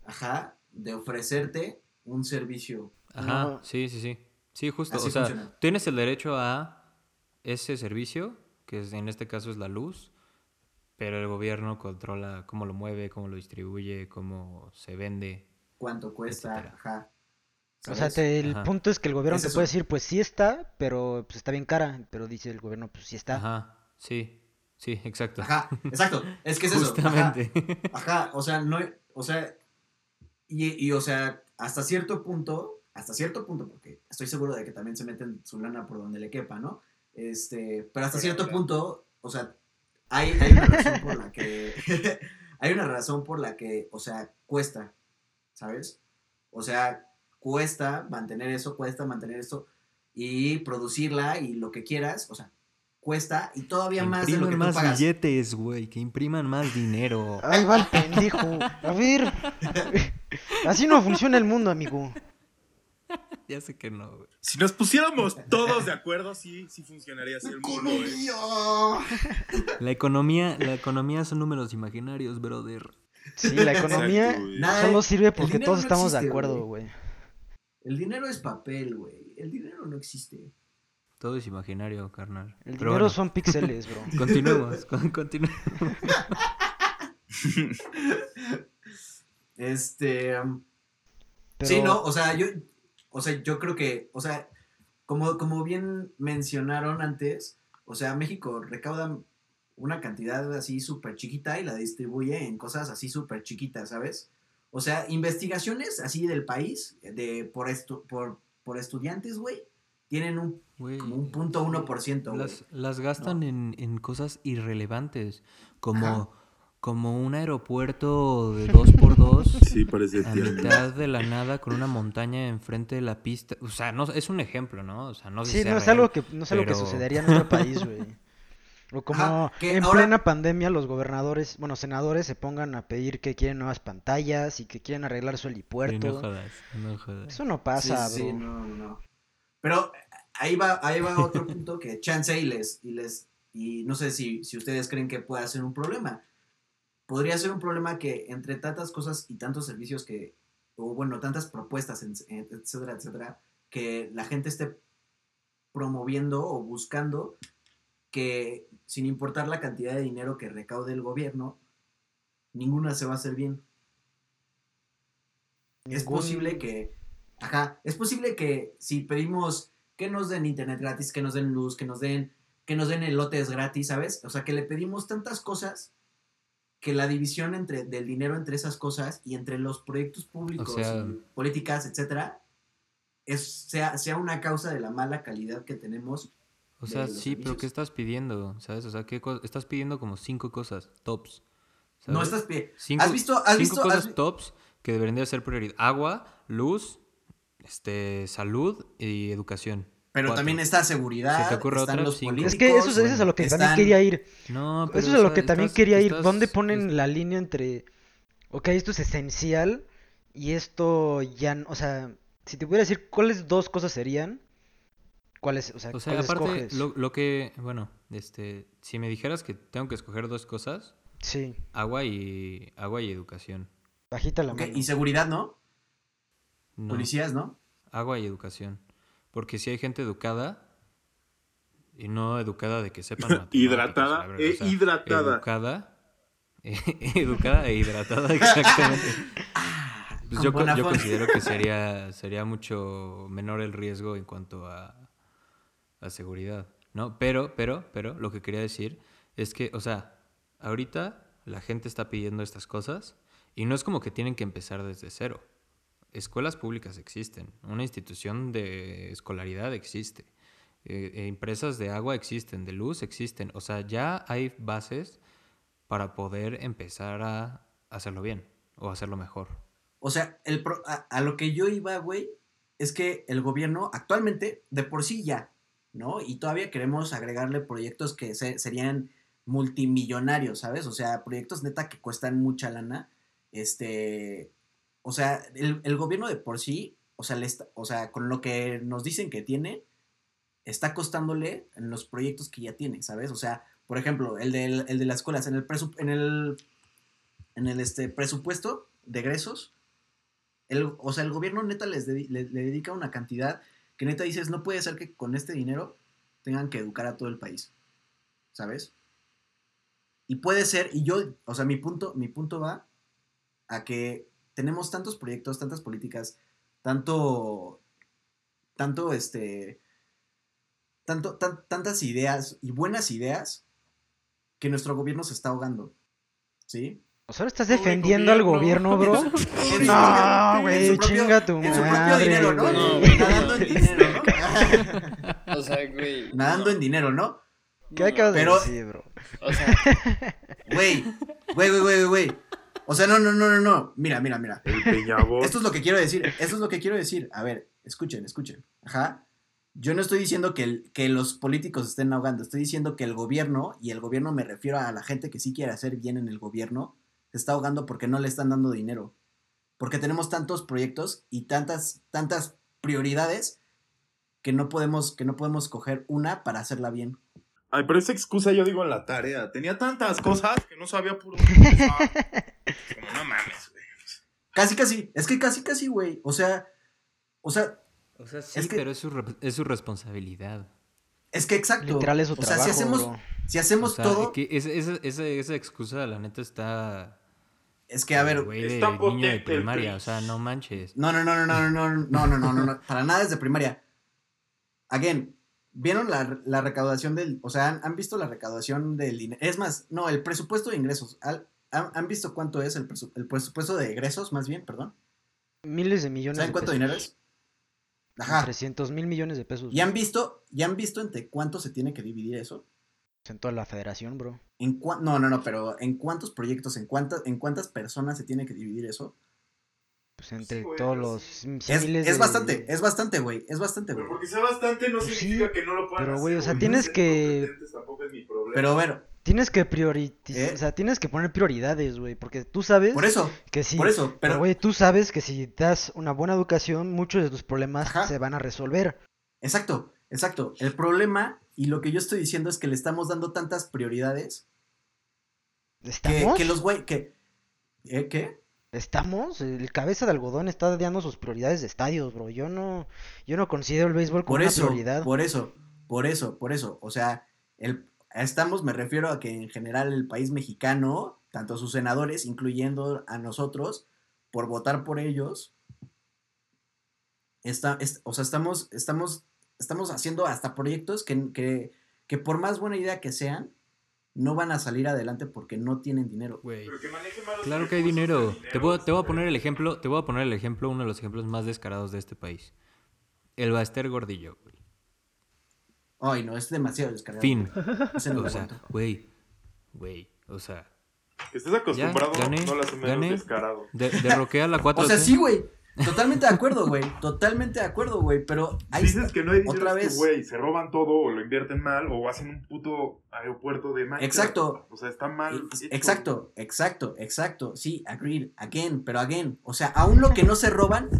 ajá, de ofrecerte un servicio. Ajá, No. sí, sí, sí. Sí, justo. Así o sea, funciona. tienes el derecho a ese servicio, que es- en este caso es la luz, pero el gobierno controla cómo lo mueve, cómo lo distribuye, cómo se vende. ¿Cuánto cuesta? Ajá. O sea, te- el Ajá. punto es que el gobierno Es te puede decir, pues sí está, pero pues está bien cara. Pero dice el gobierno, pues sí está. Ajá, sí, sí, exacto. Ajá, exacto. Es que es eso. Ajá, Justamente. ajá, o sea, no, o sea, y, y, o sea, hasta cierto punto, hasta cierto punto, porque estoy seguro de que también se meten su lana por donde le quepa, ¿no? Este, pero hasta cierto punto, o sea, hay, hay una razón por la que, [laughs] hay una razón por la que, o sea, cuesta, ¿sabes? O sea, cuesta mantener eso, cuesta mantener esto y producirla y lo que quieras, o sea, cuesta y todavía más de lo que tú pagas. billetes, güey, que impriman más dinero. Ahí va el pendejo. A ver. [laughs] Así no funciona el mundo, amigo. Ya sé que no, güey. Si nos pusiéramos todos de acuerdo, sí, sí funcionaría así el mundo, eh. ¡Economía! La economía, la economía son números imaginarios, brother. Sí, la economía Exacto, güey. Solo sirve porque todos no estamos de acuerdo, güey. El dinero es papel, güey. El dinero no existe. Todo es imaginario, carnal. El Pero dinero bueno, son píxeles, bro. [laughs] Continuemos, [laughs] con- continuemos. [laughs] Este. um, Pero, Sí, no, o sea, yo. O sea, yo creo que. O sea, como, como bien mencionaron antes, o sea, México recauda una cantidad así súper chiquita y la distribuye en cosas así súper chiquitas, ¿sabes? O sea, investigaciones así del país, de por, estu por, por estudiantes, güey, tienen un, como un punto uno por ciento, las, las gastan en, en cosas irrelevantes, como, Ajá. Como un aeropuerto de dos por dos [laughs] Sí, parece a tierno. mitad de la nada con una montaña enfrente de la pista. O sea, no, es un ejemplo, ¿no? O sea, no sé Sí, si no es real. algo que, no es algo que sucedería en nuestro país, güey. [laughs] O como que en ahora- plena pandemia los gobernadores, bueno, senadores se pongan a pedir que quieren nuevas pantallas y que quieren arreglar su Sí, helipuerto. no jodas, no jodas. Eso no pasa, Sí, sí, bro. no, no. Pero ahí va, ahí va otro punto que [laughs] chance y les, y les, y no sé si, si ustedes creen que pueda ser un problema. Podría ser un problema que entre tantas cosas y tantos servicios que, o bueno, tantas propuestas, etcétera, etcétera, que la gente esté promoviendo o buscando que sin importar la cantidad de dinero que recaude el gobierno, ninguna se va a hacer bien. Es posible que, ajá, es posible que si pedimos, que nos den internet gratis, que nos den luz, que nos den, que nos den elotes gratis, ¿sabes? O sea, que le pedimos tantas cosas que la división entre, del dinero entre esas cosas y entre los proyectos públicos, sea- y políticas, etcétera, es, sea, sea una causa de la mala calidad que tenemos. O sea, sí, pero. ¿qué estás pidiendo? ¿Sabes? O sea, ¿qué estás pidiendo como cinco cosas tops. No estás pi- Cinco, ¿Has visto, has cinco visto, cosas has- tops que deberían de ser prioridad. Agua, luz, este, salud y educación. Pero Cuatro. también está seguridad, ¿Se te ocurre están otra? los Cinco. políticos. Es que eso, es- eso es a lo que también quería ir. No, pero Eso es a lo que también estás- quería ir. estás- ¿Dónde ponen la línea entre, ok, esto es esencial y esto ya, o sea, si te pudiera decir cuáles dos cosas serían, cuáles, o sea, O sea, cuáles aparte, escoges? lo, lo que, bueno, este, si me dijeras que tengo que escoger dos cosas, Sí, agua y, agua y educación. bajita la Ok, mano. y seguridad, ¿no? No, Policías, ¿no? agua y educación. Porque si hay gente educada, y no educada de que sepan [laughs] Hidratada verdad, e o sea, hidratada. Educada, [laughs] educada e hidratada, [laughs] exactamente. Pues Con yo, yo considero que sería, sería mucho menor el riesgo en cuanto a, a seguridad, ¿no? Pero, pero, pero, lo que quería decir es que, o sea, ahorita la gente está pidiendo estas cosas y no es como que tienen que empezar desde cero. Escuelas públicas existen, una institución de escolaridad existe, eh, eh, empresas de agua existen, de luz existen, o sea, ya hay bases para poder empezar a hacerlo bien o hacerlo mejor. O sea, el pro- a, a lo que yo iba, güey, es que el gobierno actualmente, de por sí ya, ¿no? Y todavía queremos agregarle proyectos que se- serían multimillonarios, ¿sabes? O sea, proyectos neta que cuestan mucha lana. Este, o sea, el, el gobierno de por sí, o sea, le está- o sea, con lo que nos dicen que tiene, está costándole en los proyectos que ya tiene, ¿sabes? O sea, por ejemplo, el, del- el de las escuelas, en el, presu- en el, en el este, presupuesto de egresos, el, o sea, el gobierno neta les dedi- le, le dedica una cantidad que neta dices, no puede ser que con este dinero tengan que educar a todo el país, ¿sabes? Y puede ser, y yo, o sea, mi punto, mi punto va a que tenemos tantos proyectos, tantas políticas, tanto, tanto, este, tanto, tan- tantas ideas y buenas ideas que nuestro gobierno se está ahogando, ¿sí? O sea, ahora estás defendiendo al gobierno, bro. [laughs] En su- en su No, propio- en güey, chinga tu En su propio dinero, ¿no? güey. Nadando en dinero, ¿no? O sea, güey. [laughs] Nadando en dinero, ¿no? ¿Qué acabas de Pero- decir, bro? O sea, [laughs] Güey, güey, güey, güey, güey. O sea, no, no, no, no, no. Mira, mira, mira. El Peñabot. Esto es lo que quiero decir. Esto es lo que quiero decir. A ver, escuchen, escuchen. Ajá. Yo no estoy diciendo que, el- que los políticos estén ahogando. Estoy diciendo que el gobierno, y el gobierno me refiero a la gente que sí quiere hacer bien en el gobierno, se está ahogando porque no le están dando dinero. Porque tenemos tantos proyectos y tantas, tantas prioridades que no podemos, que no podemos coger una para hacerla bien. Ay, pero esa excusa yo digo en la tarea. Tenía tantas cosas que no sabía por dónde [laughs] empezar. Como no mames, güey. Casi, casi. Es que casi, casi, güey. O sea, o sea, O sea, sí, Es que- pero es su, re- es su responsabilidad. es que exacto. Literal es su o sea, trabajo, si hacemos, bro. si hacemos O sea, todo, que esa, esa, esa, excusa, la neta, está... es que a ver, Güey, de niño de primaria, PRI. o sea, no manches. no, no, no, no, no, no, no, no, no, no, no, para nada desde primaria. Again, ¿vieron la, la recaudación del, o sea, han, han visto la recaudación del dinero? Es más, no, el presupuesto de ingresos. Al- ¿Han, han visto cuánto es el, presu- el presupuesto de egresos, más bien, perdón? Miles de millones ¿Saben de cuánto pesos. dinero es? Ajá. 300 mil millones de pesos. ¿Y han visto, ya han visto entre cuánto se tiene que dividir eso? En toda la federación, bro. ¿En no, no, no, pero ¿en cuántos proyectos, en cuántas, en cuántas personas se tiene que dividir eso? Pues entre Sí, güey, todos los Es, es de- bastante, es bastante, güey, es bastante, güey. Pero porque sea bastante no Pues significa sí, que no lo puedan pero, güey, o sea, tienes que- competentes Tampoco es mi problema. Pero a ver, Tienes que priorizar, ¿Eh? o sea, tienes que poner prioridades, güey, porque tú sabes por eso, que sí. por eso, Pero, güey, tú sabes que si das una buena educación, muchos de tus problemas Ajá. se van a resolver. exacto, exacto. El problema y lo que yo estoy diciendo es que le estamos dando tantas prioridades ¿Estamos? que los güey, que, ¿eh, ¿qué? ¿Estamos? El cabeza de algodón está dando sus prioridades de estadios, bro. Yo no, yo no considero el béisbol como Por una eso, prioridad. por eso, por eso, por eso. O sea, el, estamos, me refiero a que en general el país mexicano, tanto sus senadores, incluyendo a nosotros, por votar por ellos, está, es- o sea, estamos, estamos, estamos haciendo hasta proyectos que, que, que por más buena idea que sean, no van a salir adelante porque no tienen dinero. Pero que Claro que hay dinero. Te voy, te voy a poner el ejemplo, te voy a poner el ejemplo, uno de los ejemplos más descarados de este país. El Baster Gordillo, güey. Ay, no, es demasiado descargado. Fin. Ese no lo O sea, güey. Güey. O sea, Que estés acostumbrado gané, no lo hace menos gané. descarado. de, derroquea la 4 O sea, sí, güey. Totalmente de acuerdo, güey. Totalmente de acuerdo, güey. Pero ahí Dices está. que no hay Otra es que, vez. güey, se roban todo o lo invierten mal o hacen un puto aeropuerto de Minecraft. Exacto. O sea, está mal. Hecho. Exacto, exacto, exacto. Sí, agreed, again, pero again. O sea, aún lo que no se roban,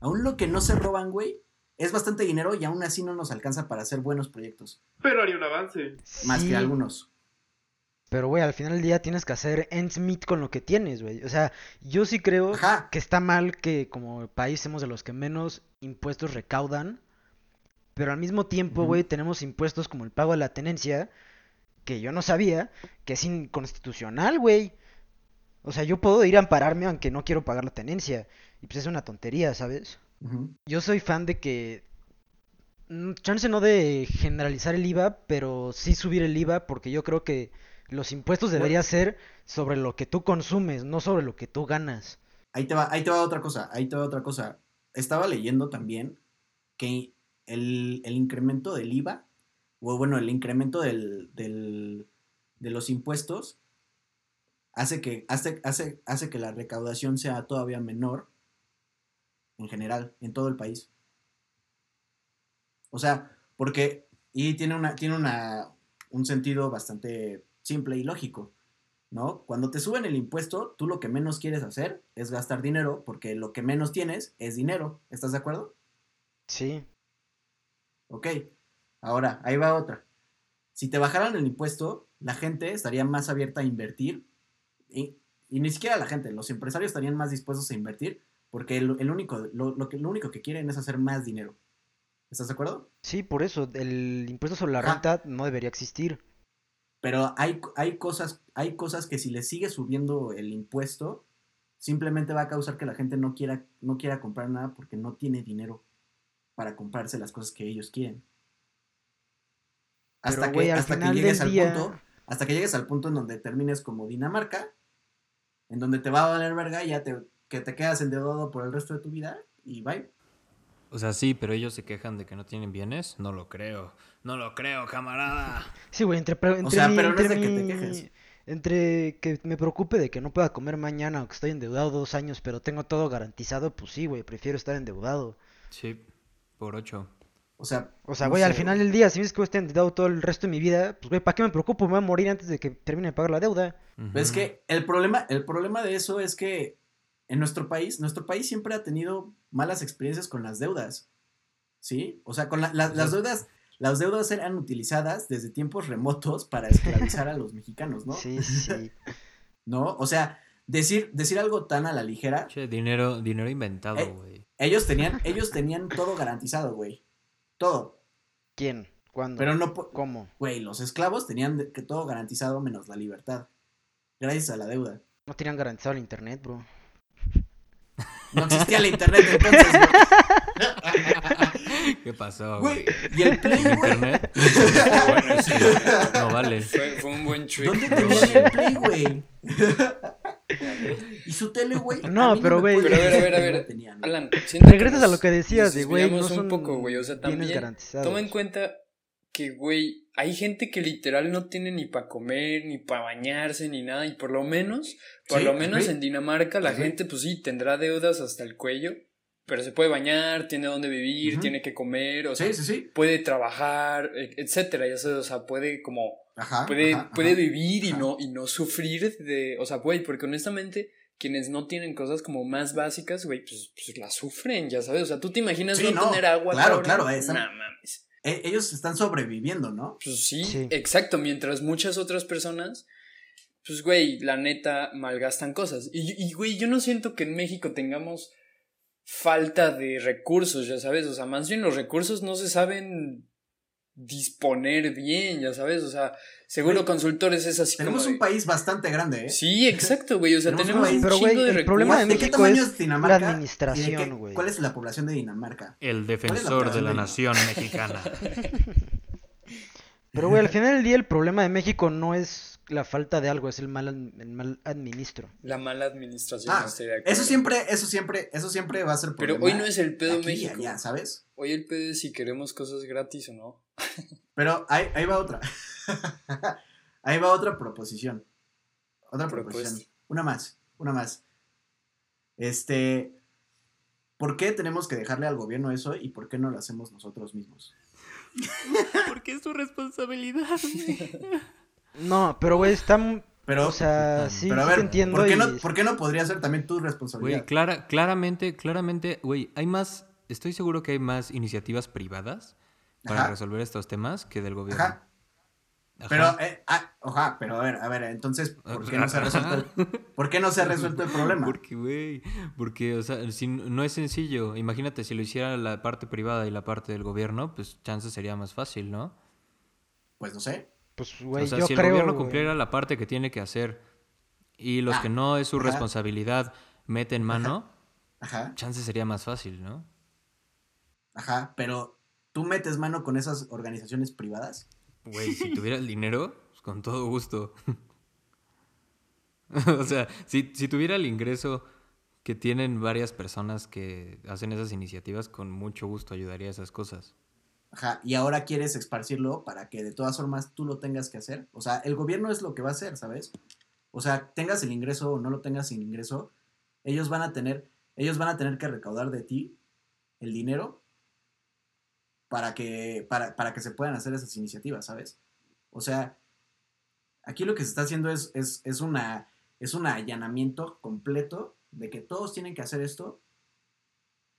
aún lo que no se roban, güey, es bastante dinero y aún así no nos alcanza para hacer buenos proyectos. Pero haría un avance. Más Sí, que algunos. Pero, güey, al final del día tienes que hacer ends meet con lo que tienes, güey. O sea, yo sí creo Ajá. que está mal que como país seamos de los que menos impuestos recaudan. Pero al mismo tiempo, güey, tenemos impuestos como el pago de la tenencia, que yo no sabía, que es inconstitucional, güey. O sea, yo puedo ir a ampararme aunque no quiero pagar la tenencia. Y pues es una tontería, ¿sabes? Yo soy fan de que. mm, Chance no de generalizar el IVA, pero sí subir el IVA, porque yo creo que los impuestos debería ser sobre lo que tú consumes, no sobre lo que tú ganas. Ahí te va, ahí te va otra cosa, ahí te va otra cosa. Estaba leyendo también que el, el incremento del IVA, o bueno, el incremento del, del- de los impuestos, hace que, hace, hace, hace que la recaudación sea todavía menor en general, en todo el país. O sea, porque, y tiene una, tiene una, un sentido bastante simple y lógico. ¿no? Cuando te suben el impuesto, tú lo que menos quieres hacer es gastar dinero porque lo que menos tienes es dinero. ¿Estás de acuerdo? Sí. Ok. Ahora, ahí va otra. Si te bajaran el impuesto, la gente estaría más abierta a invertir. Y, y ni siquiera la gente, los empresarios estarían más dispuestos a invertir porque el, el único, lo, lo que, lo único que quieren es hacer más dinero. ¿Estás de acuerdo? Sí, por eso, el impuesto sobre la renta no debería existir. Pero hay, hay, cosas, hay cosas que si le sigue subiendo el impuesto, simplemente va a causar que la gente no quiera, no quiera comprar nada porque no tiene dinero para comprarse las cosas que ellos quieren. Hasta Pero, que, hasta que llegues al día- punto, hasta que llegues al punto en donde termines como Dinamarca, en donde te va a valer verga y ya te, que te quedas endeudado por el resto de tu vida y bye. O sea, sí, pero ellos se quejan de que no tienen bienes. No lo creo. No lo creo, camarada. Sí, güey, entre, entre sea, mi- pero no es entre de que te quejes. Entre que me preocupe de que no pueda comer mañana o que estoy endeudado dos años, pero tengo todo garantizado, pues sí, güey, prefiero estar endeudado. Sí, por ocho. O sea, O sea, no güey, al final del día, si ves que voy a estar endeudado todo el resto de mi vida, pues, güey, ¿para qué me preocupo? Me voy a morir antes de que termine de pagar la deuda. Es Ujú. que el problema, el problema de eso es que en nuestro país, nuestro país siempre ha tenido malas experiencias con las deudas. ¿Sí? O sea, con la- las deudas, las deudas eran utilizadas desde tiempos remotos para esclavizar a los mexicanos, ¿no? Sí, sí. [laughs] ¿No? O sea, decir, decir algo tan a la ligera, Che, dinero, dinero inventado, Eh, güey. ellos tenían, ellos tenían todo garantizado, güey. Todo. ¿Quién? ¿Cuándo? Pero no, ¿Cómo? güey, los esclavos tenían que todo garantizado menos la libertad. Gracias a la deuda. No tenían garantizado el internet, bro. No existía el internet entonces, güey. ¿Qué pasó, Güey, güey? y el play, güey. ¿Internet? [laughs] bueno, sí. No vale. Fue, fue un buen trick. ¿Dónde ¿no? tenían el play, güey? ¿Y su tele, güey? No, pero, me güey. Pero a ver, a ver, a ver. no tenían. Alan, Regresas a lo que decías de, güey, no son un poco, güey. O sea, también toma en cuenta que, güey, hay gente que literal no tiene ni para comer, ni para bañarse, ni nada. Y por lo menos, por Sí, lo menos agree. en Dinamarca, la Agree. gente, pues sí, tendrá deudas hasta el cuello. Pero se puede bañar, tiene dónde vivir, Ujú. tiene que comer, o sea, Sí, sí, sí. puede trabajar, e- etcétera. Ya sabes, o sea, puede como Ajá. puede, ajá, puede ajá. vivir y no, y no sufrir de, o sea, güey, porque honestamente, quienes no tienen cosas como más básicas, güey, pues, pues las sufren, ya sabes, o sea, tú te imaginas Sí, no, no, tener agua, claro, cabrón? claro, esa- Nah, mames. E- ellos están sobreviviendo, ¿no? Pues sí, Sí. exacto, mientras muchas otras personas, pues, güey, la neta, malgastan cosas. Y, y, güey, yo no siento que en México tengamos falta de recursos, ya sabes, o sea, más bien los recursos no se saben disponer bien, ya sabes, o sea, seguro consultores es así Tenemos como un país bastante grande, ¿eh? Sí, exacto, güey, o sea, Tenemos tenemos, un Pero, güey, de el problema de ¿De recursos. qué México tamaño es Dinamarca? la ¿Y de administración, güey. ¿Cuál es la población de Dinamarca? El defensor de la nación mexicana. [laughs] Pero, güey, al final del día el problema de México no es la falta de algo, es el mal, el mal administro. La mala administración, Ah, eso siempre, eso siempre, eso siempre va a ser Pero problema hoy no es el pedo aquí México. allá, ¿sabes? Hoy el pedo es si queremos cosas gratis o no. Pero ahí, ahí va otra. [laughs] ahí va otra proposición. Otra Propuesta. proposición. Una más, una más. Este, ¿por qué tenemos que dejarle al gobierno eso y por qué no lo hacemos nosotros mismos? [laughs] Porque es tu responsabilidad. [laughs] No, pero, güey, está... Pero, O sea, sí, pero a sí ver, te entiendo ¿por qué, y- no, por qué no podría ser también tu Güey, responsabilidad? clara, claramente, claramente, güey, hay más, estoy seguro que hay más iniciativas privadas para Ajá. resolver estos temas que del gobierno. Ajá. Ajá. Pero, eh, ah, ajá, pero a ver, a ver, entonces, ¿por qué no se ha resuelto el, ¿por qué no se ha resuelto el problema? [laughs] Porque, güey, porque, o sea, si no es sencillo. Imagínate, si lo hiciera la parte privada y la parte del gobierno, pues chance sería más fácil, ¿no? Pues no sé. Pues, güey, o sea, yo si el gobierno cumpliera la parte que tiene que hacer y los Ah, que no es su ajá. responsabilidad meten mano, Ajá, chance sería más fácil, ¿no? Ajá, pero ¿tú metes mano con esas organizaciones privadas? Güey, si tuviera el dinero, pues, con todo gusto. [laughs] o sea, si, si tuviera el ingreso que tienen varias personas que hacen esas iniciativas, con mucho gusto ayudaría a esas cosas. Ajá, y ahora quieres esparcirlo para que de todas formas tú lo tengas que hacer. O sea, el gobierno es lo que va a hacer, ¿sabes? O sea, tengas el ingreso o no lo tengas sin ingreso, ellos van a tener, ellos van a tener que recaudar de ti el dinero para que, para, para que se puedan hacer esas iniciativas, ¿sabes? O sea, aquí lo que se está haciendo es, es, es una, es un allanamiento completo de que todos tienen que hacer esto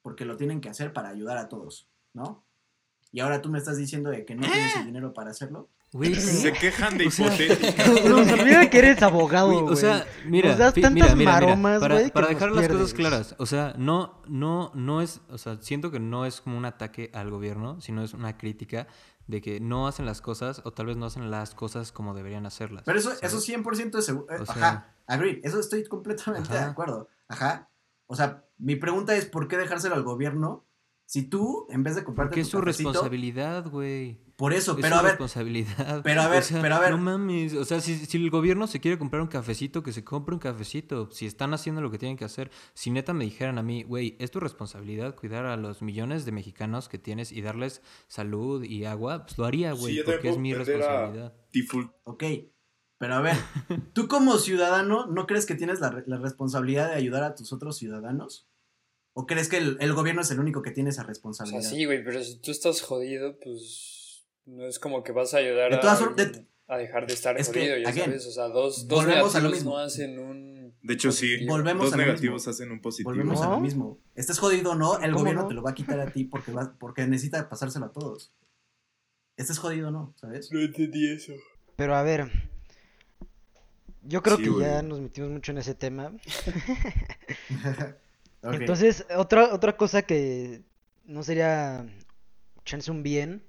porque lo tienen que hacer para ayudar a todos, ¿no? Y ahora tú me estás diciendo de que no tienes el dinero para hacerlo. Güey, [laughs] Se quejan de O sea, hipotética. [laughs] Nos olvida que eres abogado, Güey, o sea, mira, Nos das tantas mira, mira, mira, maromas, para, güey, para dejar las cosas claras, o sea, no, no, no es, o sea, siento que no es como un ataque al gobierno, sino es una crítica de que no hacen las cosas o tal vez no hacen las cosas como deberían hacerlas. Pero eso, ¿sabes? eso 100% es seguro. O Ajá, agree. Eso estoy completamente de acuerdo. Ajá. O sea, mi pregunta es: ¿por qué dejárselo al gobierno si tú, en vez de comprarte Porque tu es su cafecito, responsabilidad, güey. Por eso, Es pero su a ver, responsabilidad. pero a ver, O sea, pero a ver. No mames. O sea, si, si el gobierno se quiere comprar un cafecito, que se compre un cafecito. Si están haciendo lo que tienen que hacer. Si neta me dijeran a mí, güey, es tu responsabilidad cuidar a los millones de mexicanos que tienes y darles salud y agua, pues lo haría, güey, porque es mi responsabilidad. Ok. Pero a ver, [laughs] tú como ciudadano, ¿no crees que tienes la, re- la responsabilidad de ayudar a tus otros ciudadanos? ¿O crees que el, el gobierno es el único que tiene esa O responsabilidad? sea, sí, güey, pero si tú estás jodido, pues no es como que vas a ayudar De a, de- a dejar de estar Es que, jodido, ya again, sabes. O sea, dos, dos volvemos a lo negativos mismo. no hacen un. De hecho, sí. Volvemos Dos a negativos mismo. hacen un positivo. Volvemos a ¿No? lo mismo. Estés jodido o no, el ¿Cómo gobierno no? te lo va a quitar a ti porque, va- porque necesita pasárselo a todos. Estés jodido o no, ¿sabes? No entendí eso. Pero a ver, yo creo Sí, que ya nos metimos mucho en ese tema. [laughs] [laughs] Entonces, otra, otra cosa que no sería chance un bien,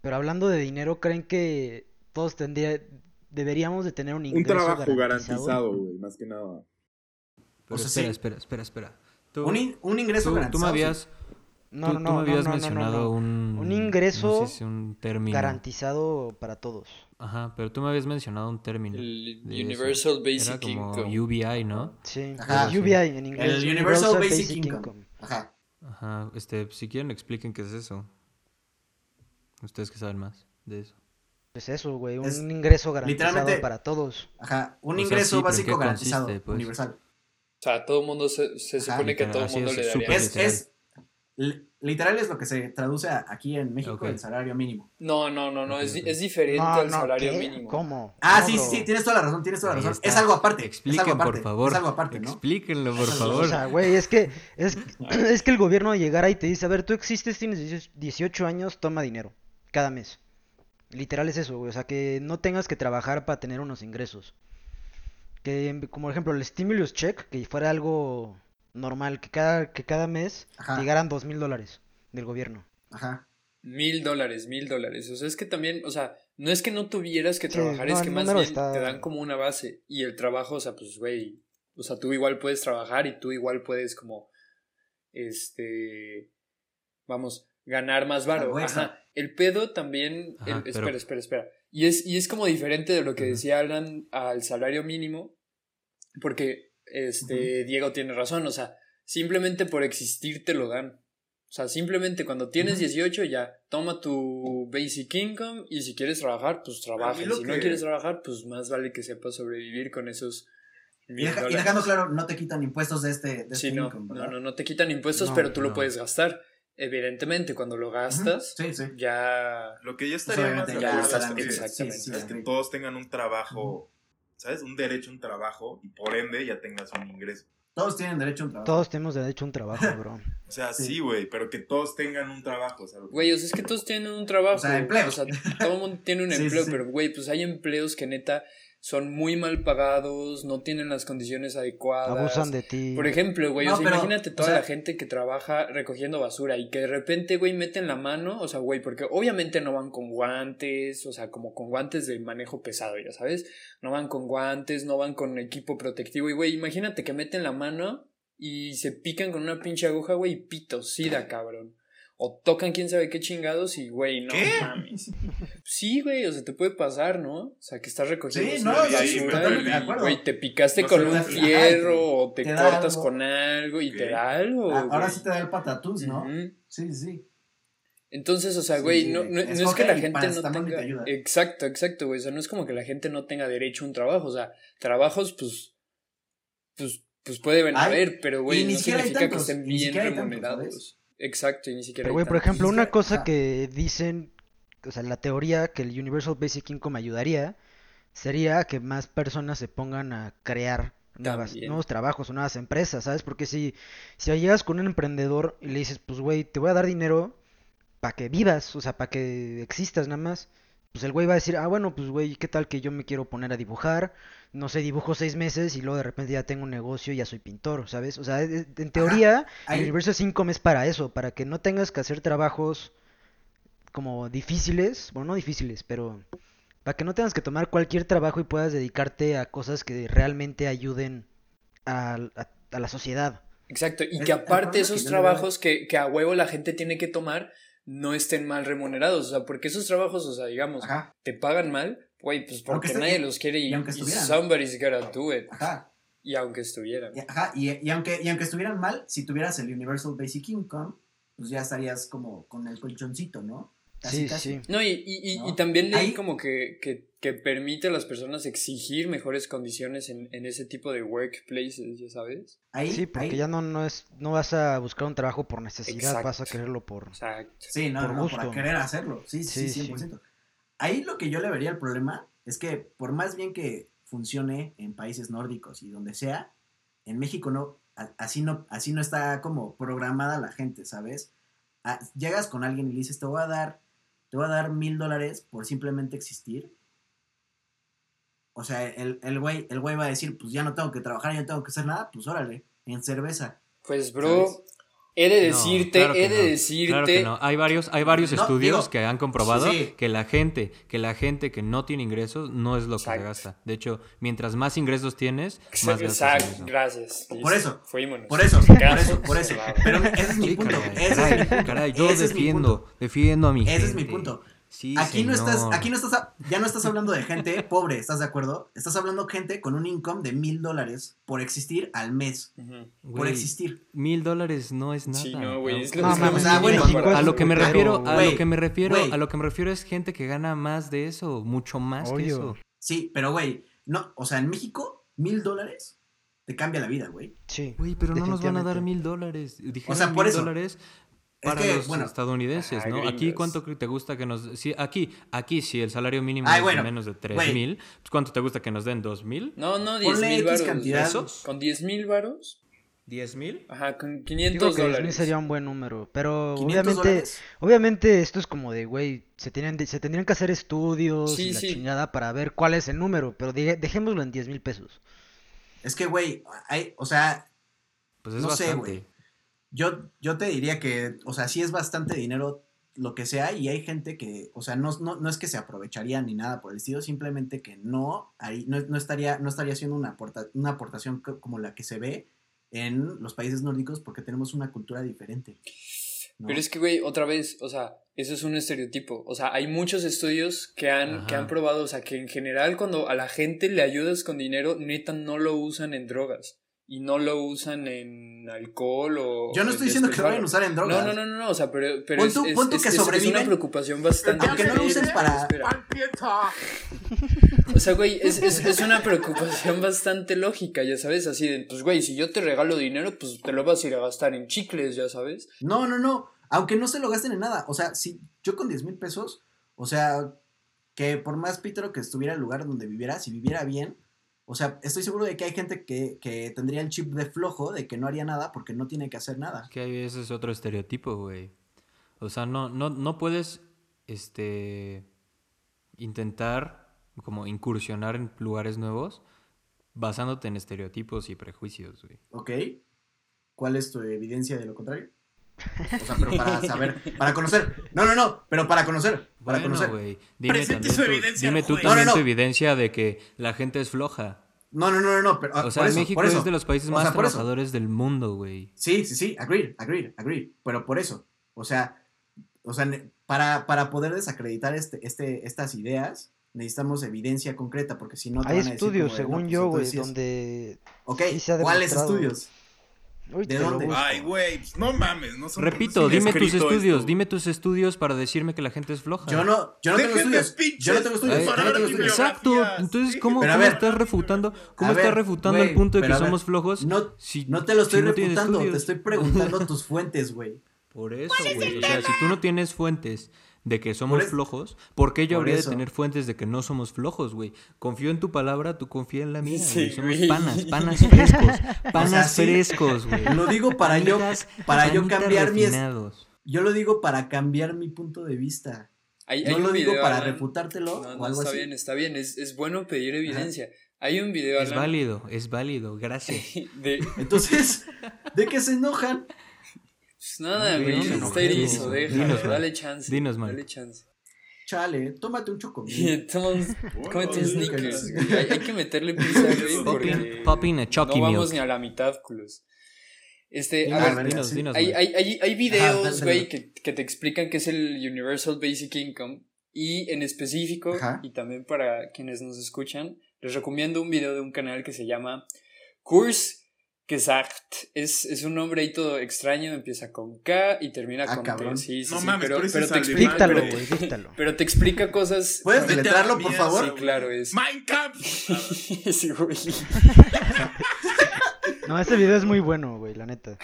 pero hablando de dinero, ¿creen que todos tendría, deberíamos de tener un Un ingreso trabajo garantizado? garantizado, güey, más que nada. Pero O sea, espera, sí. espera, espera, espera. Tú, un, in- un ingreso tú- me habías, No, tú, no, tú no, me no, habías no, no, no, mencionado no. un... Un ingreso no sé si un término. Garantizado para todos. Ajá, pero tú me habías mencionado un término. El eso. Universal Era Basic como Income. UBI, ¿no? Sí, Ajá. el UBI en inglés. El Universal Basic, Income. Ajá. Ajá, este, si quieren expliquen qué es eso. Ustedes que saben más de eso. Es eso, güey, un Es ingreso garantizado literalmente- para todos. Ajá. Un O sea, ingreso sí, pero ¿en básico garantizado. consiste, pues? Universal. O sea, todo el mundo se, se Ajá. supone que a todo el mundo es, le daría. Es, es, literal es lo que se traduce aquí en México Ok. el salario mínimo. No, no, no, no, es, es diferente No, al no, salario ¿qué? mínimo. ¿Cómo? Ah, No, sí, sí, tienes toda la razón, tienes toda la razón. está. Es algo aparte. es Expliquen, algo aparte, por favor. Es algo aparte, ¿no? Explíquenlo, por favor. O sea, güey, es que, es, [clears throat] es que el gobierno llegara y te dice, a ver, tú existes, tienes 18 años, toma dinero, cada mes. Literal es eso, güey, o sea, que no tengas que trabajar para tener unos ingresos. Que, como por ejemplo, el stimulus check, que fuera algo normal, que cada, que cada mes Ajá. llegaran dos mil dólares del gobierno. Ajá. Mil dólares, mil dólares. O sea, es que también, o sea, no es que no tuvieras que Sí, trabajar, no, es que más bien está- te dan como una base. Y el trabajo, o sea, pues, güey, o sea, tú igual puedes trabajar y tú igual puedes como, este, vamos, ganar más varo. Ajá. El pedo también, Ajá, el- pero- espera, espera, espera. Y es, y es como diferente de lo que decía Alan al salario mínimo, porque, este, Diego tiene razón, o sea, simplemente por existir te lo dan. O sea, simplemente cuando tienes Ujú. 18 ya toma tu basic income y si quieres trabajar, pues trabaja. Si no quieres trabajar, pues más vale que sepas sobrevivir con esos Y, deja- y dejando claro, no te quitan impuestos de este, de Sí, este no, income, no, no, no te quitan impuestos, No, pero tú lo puedes gastar. Evidentemente, cuando lo gastas, Sí, sí. ya... Lo que yo estaría más obviamente de ya exactamente. sí, sí, es que todos tengan un trabajo, ¿sabes? Un derecho a un trabajo y por ende ya tengas un ingreso. Todos tienen derecho a un trabajo. Todos tenemos derecho a un trabajo, [laughs] bro. O sea, Sí. sí, güey, pero que todos tengan un trabajo, sea, Güey, o sea, es que todos tienen un trabajo. O sea, empleo. O sea, todo el mundo tiene un [laughs] sí, empleo, sí. pero, güey, pues hay empleos que neta son muy mal pagados, no tienen las condiciones adecuadas. Abusan de ti. Por ejemplo, güey, No, o sea, pero, imagínate o toda sea- la gente que trabaja recogiendo basura y que de repente, güey, meten la mano, o sea, güey, porque obviamente no van con guantes, o sea, como con guantes de manejo pesado, ya sabes, no van con guantes, no van con equipo protectivo y, güey, imagínate que meten la mano y se pican con una pinche aguja, güey, y pito, sida, cabrón. O tocan quién sabe qué chingados y, güey, no ¿Qué? mames. Sí, güey, o sea, te puede pasar, ¿no? O sea, que estás recogiendo Sí, no, sí, güey, te picaste No con un fierro o te, cortas algo. con algo y te da algo. Ah, ahora sí te da el patatús, ¿no? Sí, sí, sí. Entonces, o sea, güey, sí, no, güey. no, no es que la gente no tenga... te ayuda. Exacto, exacto, güey. O sea, no es como que la gente no tenga derecho a un trabajo. O sea, trabajos, pues, pues, pues pueden haber, pero, güey, no significa que estén bien remunerados. Exacto, y ni siquiera Pero, güey, por ejemplo, una cosa ah. que dicen, o sea, la teoría que el Universal Basic Income ayudaría sería que más personas se pongan a crear nuevas, nuevos trabajos o nuevas empresas, ¿sabes? Porque si, si llegas con un emprendedor y le dices, pues, güey, te voy a dar dinero para que vivas, o sea, para que existas nada más, pues el güey va a decir, ah, bueno, pues, güey, ¿qué tal que yo me quiero poner a dibujar? No sé, dibujo seis meses y luego de repente ya tengo un negocio y ya soy pintor, ¿sabes? O sea, e- en teoría... El Ahí- universo Income es para eso, para que no tengas que hacer trabajos como difíciles, bueno, no difíciles, pero para que no tengas que tomar cualquier trabajo y puedas dedicarte a cosas que realmente ayuden a, a- a la sociedad. Exacto, y que aparte esos trabajos que, que a huevo la gente tiene que tomar no estén mal remunerados, o sea, porque esos trabajos, o sea, digamos, Ajá, te pagan mal, güey, pues porque nadie los quiere y, y aunque y estuvieran. somebody's gotta do it, ajá. y aunque estuvieran. Y, ajá, y, y aunque, y aunque estuvieran mal, si tuvieras el Universal Basic Income, pues ya estarías como con el colchoncito, ¿no? Casi, Sí, casi. sí. No, y, y, y, ¿No? y también leí Ahí- como que, que, que permite a las personas exigir mejores condiciones en, en ese tipo de workplaces, ya sabes. Ahí, Sí, porque ahí- ya no, no es, no vas a buscar un trabajo por necesidad, vas a quererlo por... Exacto. Sí, no, por no, gusto. para querer hacerlo. Sí, sí, Sí, sí, 100%. Ahí lo que yo le vería el problema es que por más bien que funcione en países nórdicos y donde sea, en México no, así no, así no está como programada la gente, ¿sabes? Ah, llegas con alguien y le dices, te voy a dar, te voy a dar mil dólares por simplemente existir. O sea, el, el güey, el güey va a decir, pues ya no tengo que trabajar, ya no tengo que hacer nada, pues órale, en cerveza. Pues, bro, ¿Sabes? He de No, decirte, claro que he de no, decirte. Claro que no. Hay varios, hay varios No, estudios digo, que han comprobado sí. que la gente, que la gente que no tiene ingresos no es lo que se Exacto. gasta. De hecho, mientras más ingresos tienes, más Exacto, gracias. Por eso, Fuímonos. Por eso, por eso, por [laughs] eso. Pero ese es mi punto. caray, caray, yo Ese es mi defiendo, punto. defiendo a mi Ese gente. es mi punto. Sí, Aquí no estás, aquí no estás, a- ya no estás hablando de gente [laughs] pobre, ¿estás de acuerdo? Estás hablando de gente con un income de mil dólares por existir al mes, por Güey, existir. Mil dólares no es nada. Sí, no, güey, es No, mames, o bueno, México a lo que me refiero, a güey. lo que me refiero, Güey. a lo que me refiero es gente que gana más de eso, mucho más que eso. Sí, pero güey, no, o sea, en México, mil dólares te cambia la vida, güey. Sí. Güey, pero no nos van a dar mil dólares. Dijeron sea, por mil eso. dólares Es para que, los bueno, estadounidenses, ¿no? Aquí. ¿cuánto te gusta que nos...? Sí, aquí, aquí, si el salario mínimo Ay, es de bueno, menos de tres güey. mil, pues ¿cuánto te gusta que nos den? ¿Dos mil? No, no, 10 Ponle mil varos. Con 10 mil varos. ¿Diez mil? Ajá, con Digo 500 que 10,000 dólares. sería un buen número, pero 500 obviamente, dólares. obviamente esto es como de, güey, se tienen, de- se tendrían que hacer estudios Sí, y la sí. chingada para ver cuál es el número, pero diga- dejémoslo en 10 mil pesos. Es que, güey, hay, o sea, Pues es No sé, bastante. güey. Yo, yo te diría que, o sea, sí es bastante dinero lo que sea, y hay gente que, o sea, no, no, no es que se aprovecharía ni nada por el estilo, simplemente que no, ahí, no, no estaría, no estaría haciendo una, aporta- una aportación co- como la que se ve en los países nórdicos porque tenemos una cultura diferente. ¿no? Pero es que, güey, otra vez, o sea, eso es un estereotipo. O sea, hay muchos estudios que han, que han probado, o sea, que en general cuando a la gente le ayudas con dinero, neta no lo usan en drogas. Y no lo usan en alcohol o... Yo no estoy en diciendo que lo vayan a usar en drogas. No, no, no, no, no, o sea, pero, pero Pon es, tú- es- pon tú es- que es- es sobreviven, una preocupación bastante... aunque no lo usen Espera, para- espera. [laughs] O sea, güey, es, es, es una preocupación [laughs] bastante lógica, ya sabes, así de, pues, güey, si yo te regalo dinero, pues te lo vas a ir a gastar en chicles, ya sabes. No, no, no. Aunque no se lo gasten en nada. O sea, si yo con 10 mil pesos, o sea, que por más pítero que estuviera el lugar donde viviera, si viviera bien, o sea, estoy seguro de que hay gente que, que tendría el chip de flojo, de que no haría nada porque no tiene que hacer nada. Que ese es otro estereotipo, güey. O sea, no, no, no puedes este intentar como incursionar en lugares nuevos basándote en estereotipos y prejuicios, güey. ¿Ok? ¿Cuál es tu evidencia de lo contrario? O sea, pero para [laughs] saber, para conocer. No, no, no, pero para conocer, para Bueno, conocer. güey, dime Presente también, su tu, evidencia, dime tú juez. también No, no, tu evidencia de que la gente es floja. No, no, no, no, no, pero, ah, O sea, por eso, México por eso. es de los países O más sea, trabajadores del mundo, güey. Sí, sí, sí, agreed, agreed, agreed. Pero por eso, o sea, o sea, para, para poder desacreditar este, este, estas ideas, necesitamos evidencia concreta, porque si no te Hay van a decir estudios, como según no, yo, pues güey, donde... Ok, ¿cuáles estudios? ¿De dónde? Ay, güey, pues, no mames, no son Repito, dime tus estudios, esto. dime tus estudios para decirme que la gente es floja. Yo no, yo no tengo estudios. Yo no tengo estudios. Ay, no tengo estudios. Exacto, entonces. ¿cómo, cómo ver. estás refutando, cómo estás refutando el punto de que ver, somos flojos? No, si- no te lo estoy si no refutando, te estoy preguntando tus fuentes, güey. Por eso, güey. O sea, si tú no tienes fuentes de que somos Por flojos, ¿por qué yo por habría eso. de tener fuentes de que no somos flojos, güey? Confío en tu palabra, tú confía en la mía, Sí, güey. Somos güey. panas, panas frescos, [laughs] panas sí. frescos, güey. Lo digo para yo, para yo cambiar mi, es- refinados. yo lo digo para cambiar mi punto de vista. Hay, No lo digo video, para Alan. refutártelo No, o no, algo está así. bien, está bien, es, es bueno pedir evidencia. Hay un video, Es Alan, válido, es válido, gracias. [laughs] de... Entonces, ¿de qué se enojan? Pues nada, güey, está erizo, déjalo, dale chance. Dinos, man. Dale chance. Chale, tómate un Y chocomil. [laughs] entonces, cómete un sneakers. Hay, hay que meterle prisa, güey, porque Popping- popping a Chucky no vamos milk. ni a la mitad, culos. Este, Dinos, a ver, dinos, dinos, hay, hay, hay, hay videos, güey, que, que te explican qué es el Universal Basic Income. Y en específico, Ajá. y también para quienes nos escuchan, les recomiendo un video de un canal que se llama Kurs Gesagt. Es, es un nombre ahí todo extraño, empieza con K y termina Ah, con cabrón. T. Sí, sí, No sí, mames, pero, pero te explica, Díctalo, pero, pero te explica cosas. ¿Puedes deletrearlo, por favor? Sí, claro, es. Mein Kampf. [laughs] Sí, güey. No, ese video es muy bueno, güey, la neta.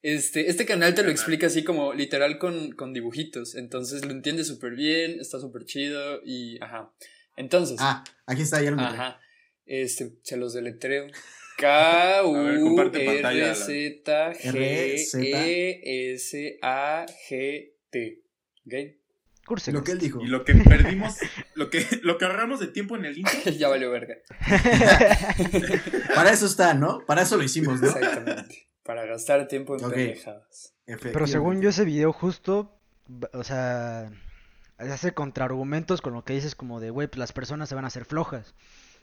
Este, este canal te lo explica así como literal con, con dibujitos. Entonces lo entiendes súper bien, está súper chido y ajá. Entonces, Ah, aquí está, ya lo ajá. Este, se los deletreo. K U ver, comparte R Z G. E S A G T. ¿Ok? Curse. Lo que él dijo. Y lo que perdimos, lo que, lo que ahorramos de tiempo en el intro. [laughs] ya valió verga. [laughs] Para eso está, ¿no? Para eso lo hicimos, ¿no? Exactamente. Para gastar tiempo en Ok. pendejadas. Pero según yo ese video justo, o sea, hace contraargumentos con lo que dices como de, güey, pues las personas se van a hacer flojas.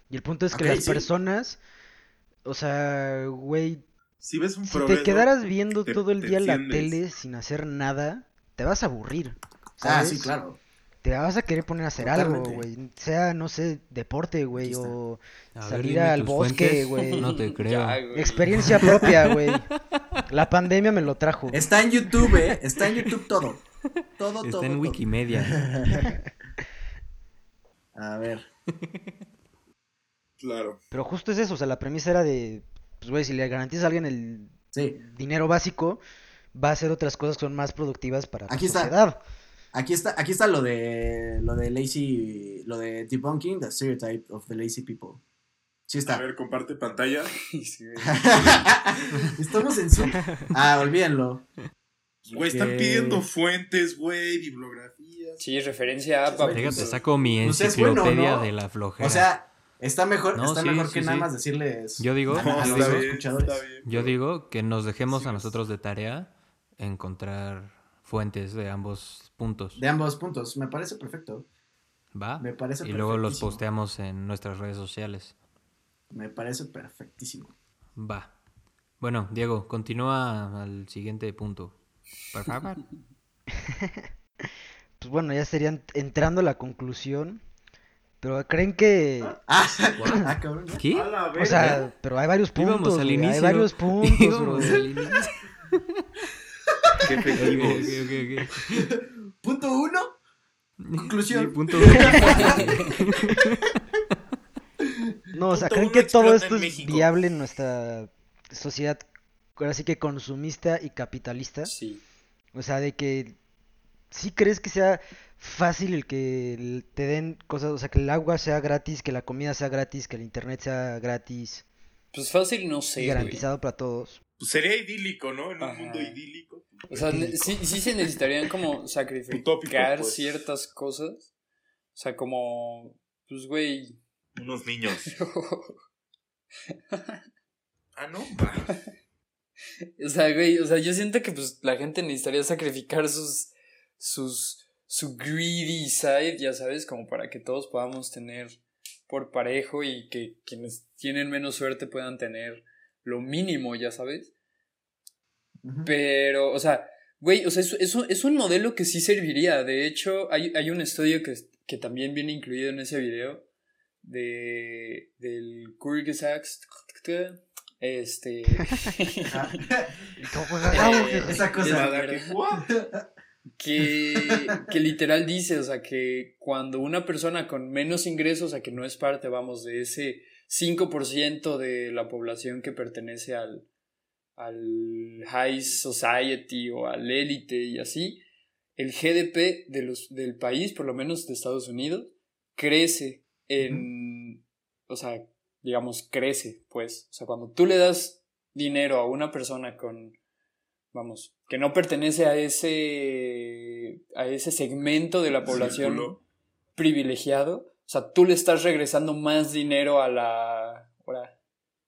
Y el punto es que las sí. personas, o sea, güey, Si ves un si progreso, te quedaras viendo te- todo el día la tele sin hacer nada, te vas a aburrir. Ah, sí, claro. Te vas a querer poner a hacer algo, güey. Sea, no sé, deporte, güey, o A salir al bosque, güey. No te [laughs] creo. Ya. Experiencia propia, güey. La pandemia me lo trajo. Está en YouTube, ¿eh? Está en YouTube todo. Todo, todo. Está en todo. Wikimedia. [laughs] A ver. [laughs] Claro. Pero justo es eso, o sea, la premisa era de, pues, güey, si le garantizas a alguien el Sí. dinero básico, va a hacer otras cosas que son más productivas para la Aquí está. sociedad. Aquí está, aquí está lo de lo de lazy, lo de debunking the stereotype of the lazy people. Sí A está. ver, comparte pantalla. [laughs] [laughs] Estamos en Zoom. Ah, olvídenlo. Güey, están pidiendo fuentes, güey, bibliografías. Sí, referencia a papi. Fíjate, saco mi Pues es bueno, enciclopedia ¿no? de la flojera. O sea, está mejor, No, está sí, mejor sí, que nada más decirles Yo digo- a, [laughs] No, a los está bien, escuchadores. está bien. Yo digo que nos dejemos Sí, a nosotros de tarea encontrar fuentes de ambos puntos. De ambos puntos, me parece perfecto. ¿Va? Me parece y luego los posteamos en nuestras redes sociales. Me parece perfectísimo. Va. Bueno, Diego, continúa al siguiente punto. Por favor. [laughs] Pues bueno, ya serían entrando a la conclusión. Pero creen que. Ah, [laughs] ah, cabrón. ¿Qué? O sea, pero hay varios puntos. Íbamos al inicio. Hay varios puntos, [laughs] Íbamos bro. al inicio. Qué Ok, efectivos. ok, ok, Punto uno. Conclusión. Sí, punto No, o sea, Punto ¿creen uno, que todo esto es México. viable en nuestra sociedad, ahora sí que consumista y capitalista? Sí. O sea, de que sí crees que sea fácil el que te den cosas, o sea, que el agua sea gratis, que la comida sea gratis, que el internet sea gratis Pues fácil no sé, güey. garantizado para todos. Pues sería idílico, ¿no? En un Ajá. mundo idílico. O sea, sí, sí se necesitarían como Utópico, sacrificar pues. ciertas cosas. O sea, como, pues, güey. Unos niños. [laughs] Ah, no. Va. O sea, güey, o sea, yo siento que pues la gente necesitaría sacrificar sus, sus, su greedy side, ya sabes, como para que todos podamos tener por parejo y que quienes tienen menos suerte puedan tener lo mínimo, ya sabes. Pero, o sea, güey, o sea, es, es, un, es un modelo que sí serviría. De hecho, hay, hay un estudio que, que también viene incluido en ese video de, del Kyrgyzstan. Este. [laughs] [laughs] Ajá. Eh, Esa cosa. [laughs] Que, [laughs] que literal dice, o sea, que cuando una persona con menos ingresos, o sea, que no es parte, vamos, de ese 5% de la población que pertenece al, al high society o al élite y así, el GDP de los, del país, por lo menos de Estados Unidos, crece en, o sea, digamos, crece, pues, o sea, cuando tú le das dinero a una persona con, vamos, que no pertenece a ese, a ese segmento de la población Círculo. privilegiado, o sea, tú le estás regresando más dinero a la,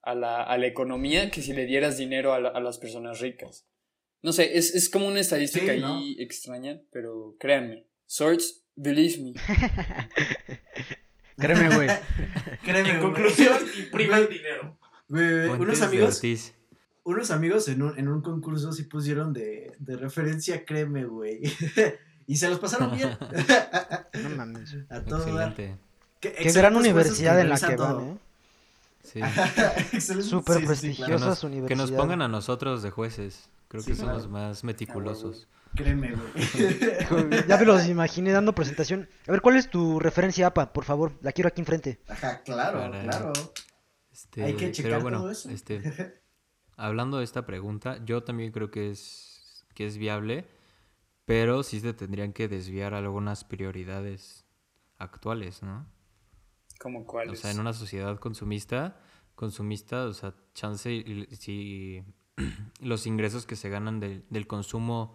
a la, a la economía que si le dieras dinero a, la- a las personas ricas. No sé, es, es como una estadística Sí, ¿no? ahí extraña, pero créanme, Swords, believe me. Créeme, güey. Créeme, En conclusión, [laughs] imprime el dinero. Unos amigos. Unos amigos en un, en un concurso sí pusieron de, de referencia créeme, güey. [laughs] y se los pasaron bien. [laughs] No mames. [laughs] a todo. Excelente. Qué, Qué gran universidad en la que todo. van, ¿eh? Sí. Excelente- Súper sí, sí, Que claro. nos, que nos pongan a nosotros de jueces. Creo que somos claro. más meticulosos. Créeme, güey. Ya me los imaginé dando presentación. A ver, ¿cuál es tu referencia APA? Por favor, la quiero aquí enfrente. Ajá, claro, Para- claro. Este, Hay que checar pero bueno, todo eso. este, hablando de esta pregunta, yo también creo que es, que es viable, pero sí se tendrían que desviar algunas prioridades actuales, ¿no? ¿Como cuáles? O sea, en una sociedad consumista, consumista, o sea, chance si [clears throat] los ingresos que se ganan del- del consumo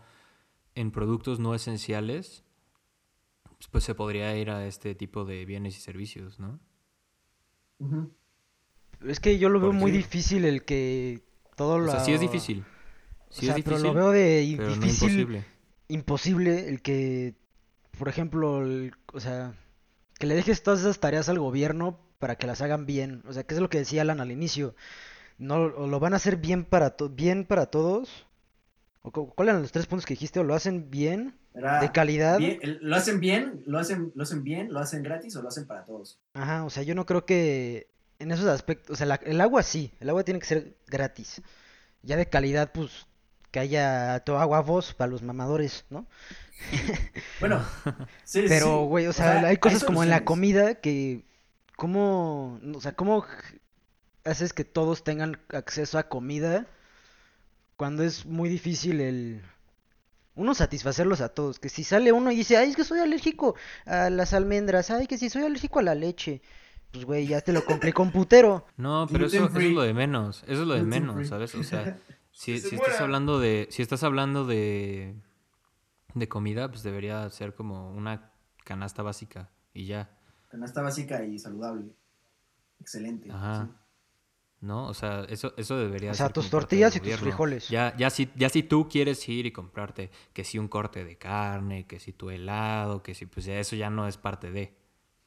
en productos no esenciales, pues, pues se podría ir a este tipo de bienes y servicios, ¿no? Es que yo lo veo ¿Por muy difícil el que todo O lo... sea, sí es difícil. O Sí sea, es pero difícil, lo veo de pero no difícil, imposible. imposible el que, por ejemplo, el- o sea, que le dejes todas esas tareas al gobierno para que las hagan bien. O sea, que es lo que decía Alan al inicio. No, o lo van a hacer bien para to- bien para todos. ¿O cu- cuáles eran los tres puntos que dijiste? ¿O lo hacen bien? Era ¿De calidad? bien- ¿Lo hacen bien? ¿Lo hacen, ¿Lo hacen bien? ¿Lo hacen gratis o lo hacen para todos? Ajá, o sea, yo no creo que en esos aspectos, o sea, la- el agua sí, el agua tiene que ser gratis. Ya de calidad, pues, que haya todo agua vos para los mamadores, ¿no? [laughs] Bueno, sí, Pero, sí. güey, o sea, hay cosas como en la comida que, ¿cómo, o sea, cómo haces que todos tengan acceso a comida cuando es muy difícil el, uno, satisfacerlos a todos? Que si sale uno y dice, ay, es que soy alérgico a las almendras, ay, que si soy alérgico a la leche, pues, güey, ya te lo complicó un putero. No, pero eso, es lo de menos. Eso es lo de menos. ¿sabes? O sea, [laughs] si, Que se si estás hablando de, si estás hablando de, de comida, pues debería ser como una canasta básica y ya. Canasta básica y saludable. Excelente. Ajá. sí. ¿no? O sea, eso, eso debería O sea, ser tus tortillas y tus frijoles. Ya, ya, si, ya si tú quieres ir y comprarte que si un corte de carne, que si tu helado, que si, pues ya eso ya no es parte de.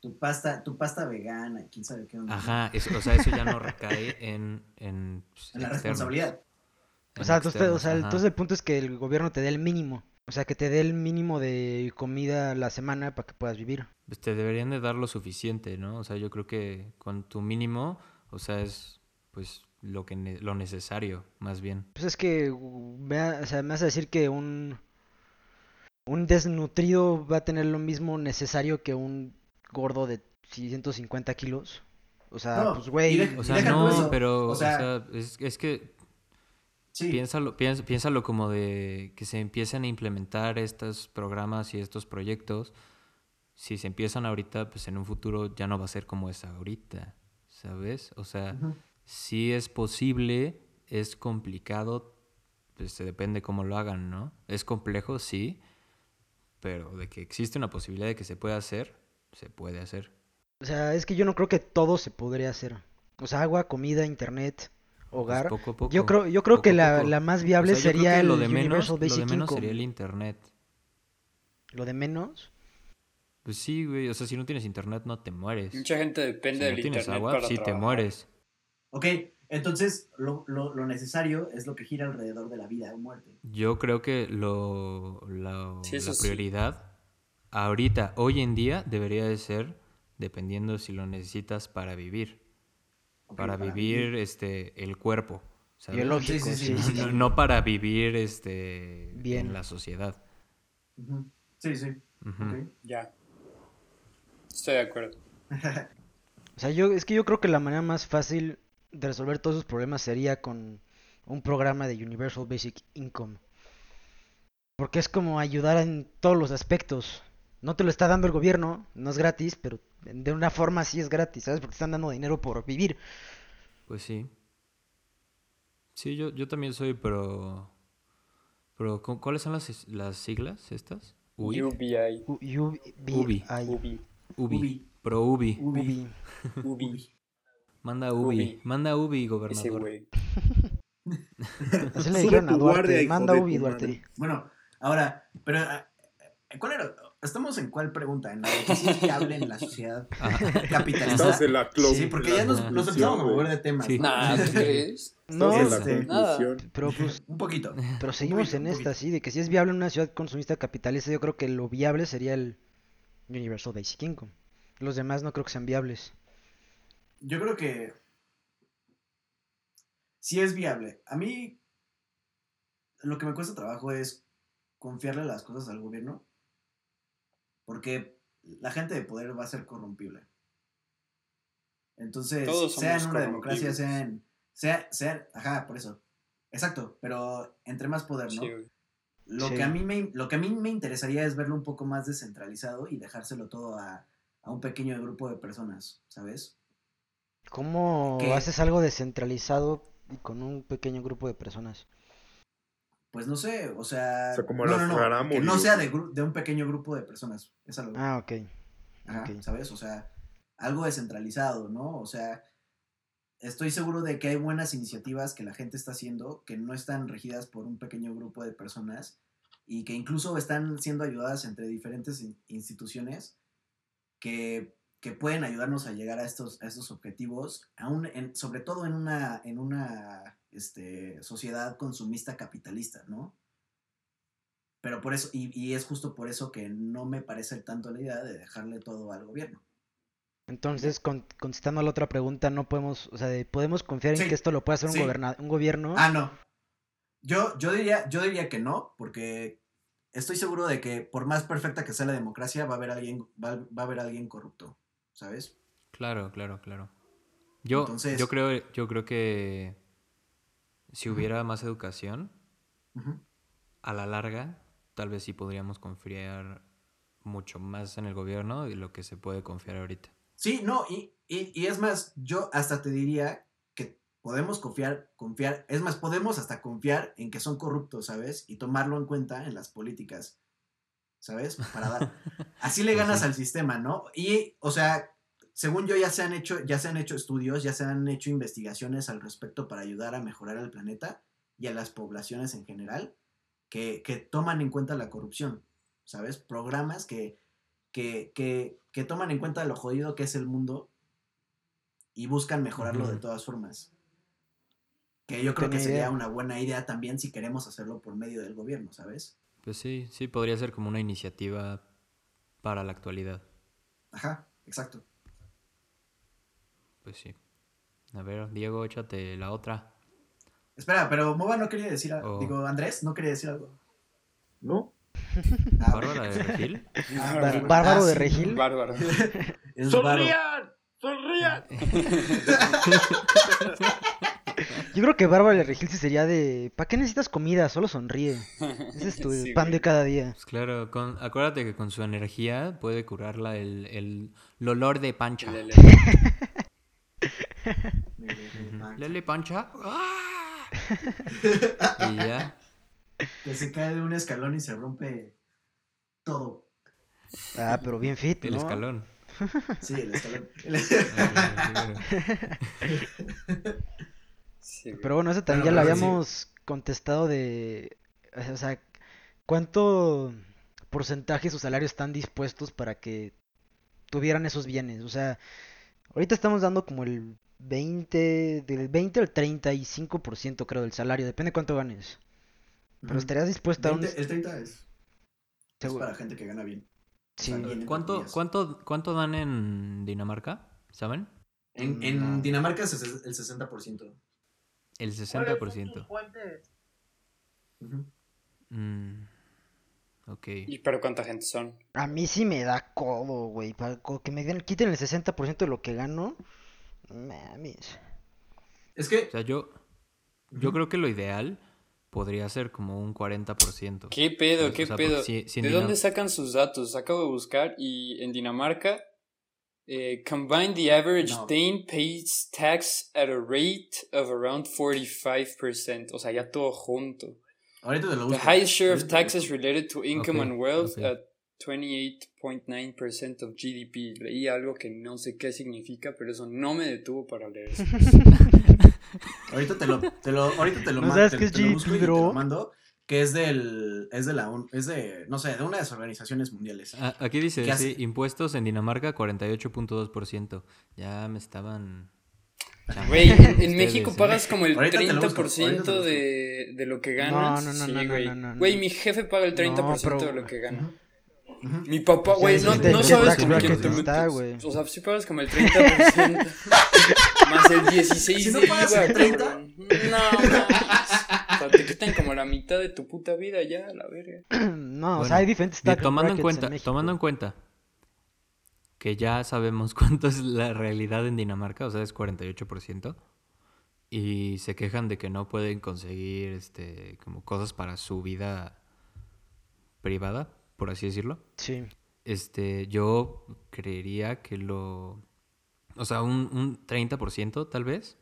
Tu pasta, tu pasta vegana, quién sabe qué onda. Ajá, eso, o sea, eso ya no recae en... En, pues, En la responsabilidad. en O sea, entonces, o externos, sea, ajá. entonces el punto es que el gobierno te dé el mínimo. O sea, que te dé el mínimo de comida a la semana para que puedas vivir. Pues te deberían de dar lo suficiente, ¿no? O sea, yo creo que con tu mínimo, o sea, es pues lo que ne- lo necesario, más bien. Pues es que uh, me, ha- o sea, me hace decir que un, un desnutrido va a tener lo mismo necesario que un gordo de 150 kilos. O sea, No, pues güey. de- O sea, no, eso, pero, o o sea- sea, es, es que Sí, piénsalo, piéns- piénsalo como de que se empiecen a implementar estos programas y estos proyectos. Si se empiezan ahorita, pues en un futuro ya no va a ser como es ahorita, ¿sabes? O sea, Ujú. si es posible, es complicado, pues se depende cómo lo hagan, ¿no? Es complejo, sí, pero de que existe una posibilidad de que se pueda hacer, se puede hacer. O sea, es que yo no creo que todo se podría hacer. O sea, agua, comida, internet, Pues hogar. poco a poco. Yo creo, yo creo poco que la, poco. la más O viable sea, sería que el lo de menos, Universal lo de menos Income. sería el internet. Lo de menos. Pues sí, güey, o sea, si no tienes internet no te mueres. Mucha gente Si depende no del tienes internet agua, para sí te mueres. Ok, entonces lo, lo, lo necesario es lo que gira alrededor de la vida o muerte. Yo creo que lo, lo- Sí, eso la sí. Ahorita, hoy en día, debería de ser dependiendo si lo necesitas para vivir. Para, vivir, este el cuerpo. ¿sabes? Biológico, Sí, sí, sí, sí. sí. No, no para vivir este Bien. en la sociedad. Sí, sí. Ya. Estoy de acuerdo. [laughs] O sea, yo, es que yo creo que la manera más fácil de resolver todos esos problemas sería con un programa de Universal Basic Income. Porque es como ayudar en todos los aspectos. No te lo está dando el gobierno, no es gratis, pero de una forma sí es gratis, ¿sabes? Porque te están dando dinero por vivir. Pues sí. Sí, yo, yo también soy, pero... pero ¿cu- ¿Cuáles son las, las siglas estas? UBI. UBI. Ubi. UBI. Pro UBI. Ubi. UBI. Manda UBI. Ubi. Manda UBI, Ese gobernador. güey. Así le dijeron a tu guardia, Duarte. Manda Ubi, tu Duarte. Bueno, ahora, pero ah, ¿cuál era? ¿Estamos en cuál pregunta? ¿En la de que sí es viable en la sociedad [laughs] capitalista? Estamos en la Sí, porque ya nos, nos empezamos a mover de temas. Sí. ¿no? Nah, ¿tú [laughs] crees? No, este, pero pues [laughs] Un poquito. Pero seguimos poquito, en esta, sí, de que si es viable en una ciudad consumista capitalista, yo creo que lo viable sería el Universal Basic Income. Los demás no creo que sean viables. Yo creo que sí es viable. A mí lo que me cuesta trabajo es confiarle las cosas al gobierno porque la gente de poder va a ser corrompible. Entonces, sea en una democracia, sea en... Sea, sea, ajá, por eso. Exacto, pero entre más poder, ¿no? Sí. Lo, Sí. que a mí me, lo que a mí me interesaría es verlo un poco más descentralizado y dejárselo todo a, a un pequeño grupo de personas, ¿sabes? ¿Cómo ¿Qué? haces algo descentralizado y con un pequeño grupo de personas? Pues no sé, o sea... O sea, como no, las no, no, que no sea de, gru- de un pequeño grupo de personas. Es algo, Ah, ok. ajá, ok. ¿sabes? O sea, algo descentralizado, ¿no? O sea, estoy seguro de que hay buenas iniciativas que la gente está haciendo que no están regidas por un pequeño grupo de personas y que incluso están siendo ayudadas entre diferentes in- instituciones que, que pueden ayudarnos a llegar a estos, a estos objetivos, aún en- sobre todo en una, en una este, sociedad consumista capitalista, ¿no? Pero por eso, y, y es justo por eso que no me parece tanto la idea de dejarle todo al gobierno. Entonces, con- contestando a la otra pregunta, no podemos, o sea, de- podemos confiar en Sí, que esto lo puede hacer un, sí. goberna- un gobierno. Ah, no. Yo, yo, diría, yo diría que no, porque estoy seguro de que por más perfecta que sea la democracia, va a haber alguien, va, va a haber alguien corrupto, ¿sabes? Claro, claro, claro. Yo, Entonces- yo creo, yo creo que si hubiera más educación, a la larga, tal vez sí podríamos confiar mucho más en el gobierno de lo que se puede confiar ahorita. Sí, no, y, y, y es más, yo hasta te diría que podemos confiar, confiar, es más, podemos hasta confiar en que son corruptos, ¿sabes? Y tomarlo en cuenta en las políticas, ¿sabes? Para dar. [laughs] Así le Pues ganas sí. al sistema, ¿no? Y, o sea, según yo ya se han hecho, ya se han hecho estudios, ya se han hecho investigaciones al respecto para ayudar a mejorar el planeta y a las poblaciones en general que, que toman en cuenta la corrupción, ¿sabes? Programas que, que, que, que toman en cuenta lo jodido que es el mundo y buscan mejorarlo de todas formas. Que yo creo que sería una buena idea también si queremos hacerlo por medio del gobierno, ¿sabes? Pues sí, sí, podría ser como una iniciativa para la actualidad. Ajá, exacto. Pues sí. A ver, Diego, échate la otra. Espera, pero Moba no quería decir algo. Oh. Digo, Andrés no quería decir algo. ¿No? Ah, Bárbara de Regil. ah, Bárbara. Bárbaro Ah, de Regil. Bárbaro. [laughs] Es Bárbaro. ¡Sonrían! [laughs] Yo creo que Bárbara de Regil sí sería de. ¿Para qué necesitas comida? Solo sonríe. Ese es tu [laughs] Sí, pan güey. de cada día. Pues claro, con, acuérdate que con su energía puede curarla el, el, el olor de pancha. Lele pancha. y ya. Que se cae de un escalón y se rompe todo. Ah, pero bien fit, El ¿no? escalón. Sí, el escalón. Ah, Sí. Pero bueno, eso también Bueno, ya lo sí. habíamos contestado de. O sea, ¿cuánto porcentaje de su salario están dispuestos para que tuvieran esos bienes? O sea, ahorita estamos dando como el 20, del 20 al 35% creo del salario, depende cuánto ganes. Pero estarías dispuesta a un... 20 el 30 es, es para gente que gana bien. Sí. bien. ¿Cuánto, cuánto, ¿Cuánto dan en Dinamarca? ¿Saben? En, en. Dinamarca es el 60%. El 60%. Ujú. Mm, ok. ¿Y pero cuánta gente son? A mí sí me da codo, güey. Que me den, quiten el 60% de lo que gano. Mames. Es que. O sea, yo, yo creo que lo ideal podría ser como un 40%. ¿Qué pedo? ¿Sabes? ¿Qué O sea, pedo? si- si ¿De Dinam- dónde sacan sus datos? Acabo de buscar y en Dinamarca, eh, combined the average No. Dane pays tax at a rate of around 45%. O sea, ya todo junto. Ahorita te lo The highest share of taxes related to income and wealth ok. at 28.9% of GDP. Leí algo que no sé qué significa, pero eso no me detuvo para leer eso. [laughs] Ahorita te lo, te lo, ahorita te lo ¿No sabes te- qué es te lo busco y te lo mando. Que es del. Es de la. un- Es de. No sé, de una de las organizaciones mundiales. Ah, aquí dice, ¿Qué sí, hace? impuestos en Dinamarca 48.2%. Ya me estaban... Güey, en, México ¿eh? pagas como el Ahorita te lo 30% busco, ahorita te lo busco. de, de lo que No, ganas. no, no, sí, no, no, güey. no, no, no. Güey, mi jefe paga el 30% No, pero- de lo que gana. Mi papá, güey, no, de no qué sabes tax con quién te está, metes. güey. O sea, si pagas como el 30% [laughs] más el 16 Si no de pagas IVA, el 30. cabrón. No, mames. [laughs] O sea, te quitan como la mitad de tu puta vida ya, la verga. [clears throat] No, o sea, hay diferentes tomando en cuenta, tomando en cuenta que ya sabemos [laughs] cuánto es la realidad en Dinamarca, o sea, es 48%, y se quejan de que no pueden conseguir este como cosas para su vida privada, por así decirlo. Sí. Este, yo creería que lo o sea, un, un 30% tal vez.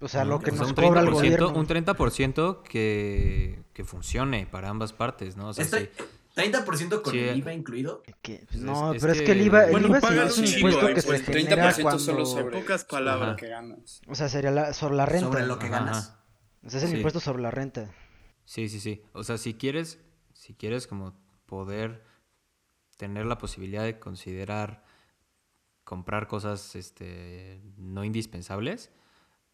O sea, ¿no? lo que O sea, nos un cobra el 30%, gobierno. Un 30% que, que funcione para ambas partes, ¿no? O sea, Este- sí. 30% con Sí, el eh. IVA incluido. Que- Pues no, es- es pero es que que- el IVA, el Bueno, IVA sí pagan es un impuesto de que se impuestos. genera 30% cuando... solo sobre, pocas palabras. que ganas. O sea, sería la- sobre la renta. Sobre lo que Ajá, ganas. ajá. O sea, es el Sí. impuesto sobre la renta. Sí, sí, sí. O sea, si quieres, si quieres como poder tener la posibilidad de considerar comprar cosas este, no indispensables,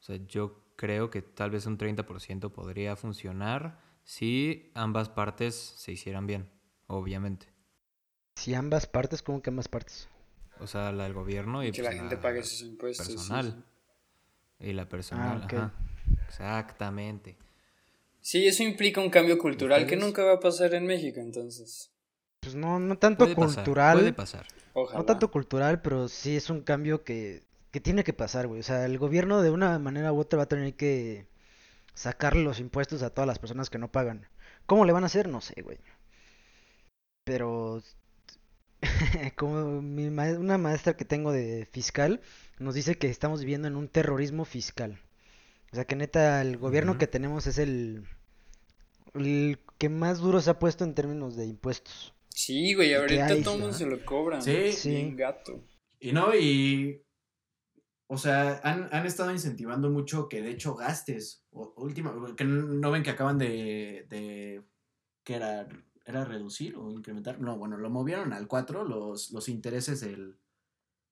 o sea, yo creo que tal vez un 30% podría funcionar si ambas partes se hicieran bien, obviamente. Si ambas partes, ¿cómo que ambas partes? O sea, la del gobierno y que pues, la gente pague sus impuestos. sí, personal. Y la personal, Ah, ok. ajá. Exactamente. Sí, eso implica un cambio cultural que nunca va a pasar en México, entonces. Pues no, no tanto Puede pasar, cultural. puede pasar. Ojalá. No tanto cultural, pero sí es un cambio que, que tiene que pasar, güey. O sea, el gobierno de una manera u otra va a tener que sacarle los impuestos a todas las personas que no pagan. ¿Cómo le van a hacer? No sé, güey. Pero [laughs] como mi ma- una maestra que tengo de fiscal nos dice que estamos viviendo en un terrorismo fiscal. O sea, que neta el gobierno que tenemos es el el que más duro se ha puesto en términos de impuestos. Sí, güey, ¿Y qué ahorita hay? todo el mundo se lo cobran. Sí. Sí. Bien gato. Y no, y. O sea, han, han estado incentivando mucho que de hecho gastes. O, última, que no ven que acaban de. de que era, era reducir o incrementar. No, bueno, lo movieron al 4 los, los intereses del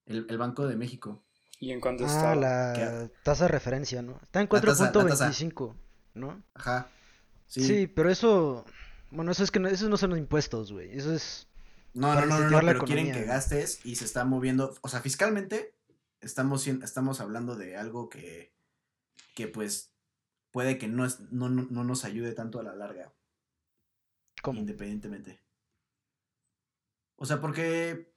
el, el Banco de México. ¿Y en cuánto Ah, estaba? la ¿Qué? tasa de referencia, ¿no? Está en La tasa- la tasa. 4.25, ¿no? Ajá. Sí. Sí. pero eso, bueno, eso es que no, esos no son los impuestos, güey. Eso es, No, no, no, no, no, pero quieren que gastes y se está moviendo. O sea, fiscalmente estamos, estamos hablando de algo que, que pues puede que no, es, no, no, no nos ayude tanto a la larga. como, Independientemente. O sea, porque.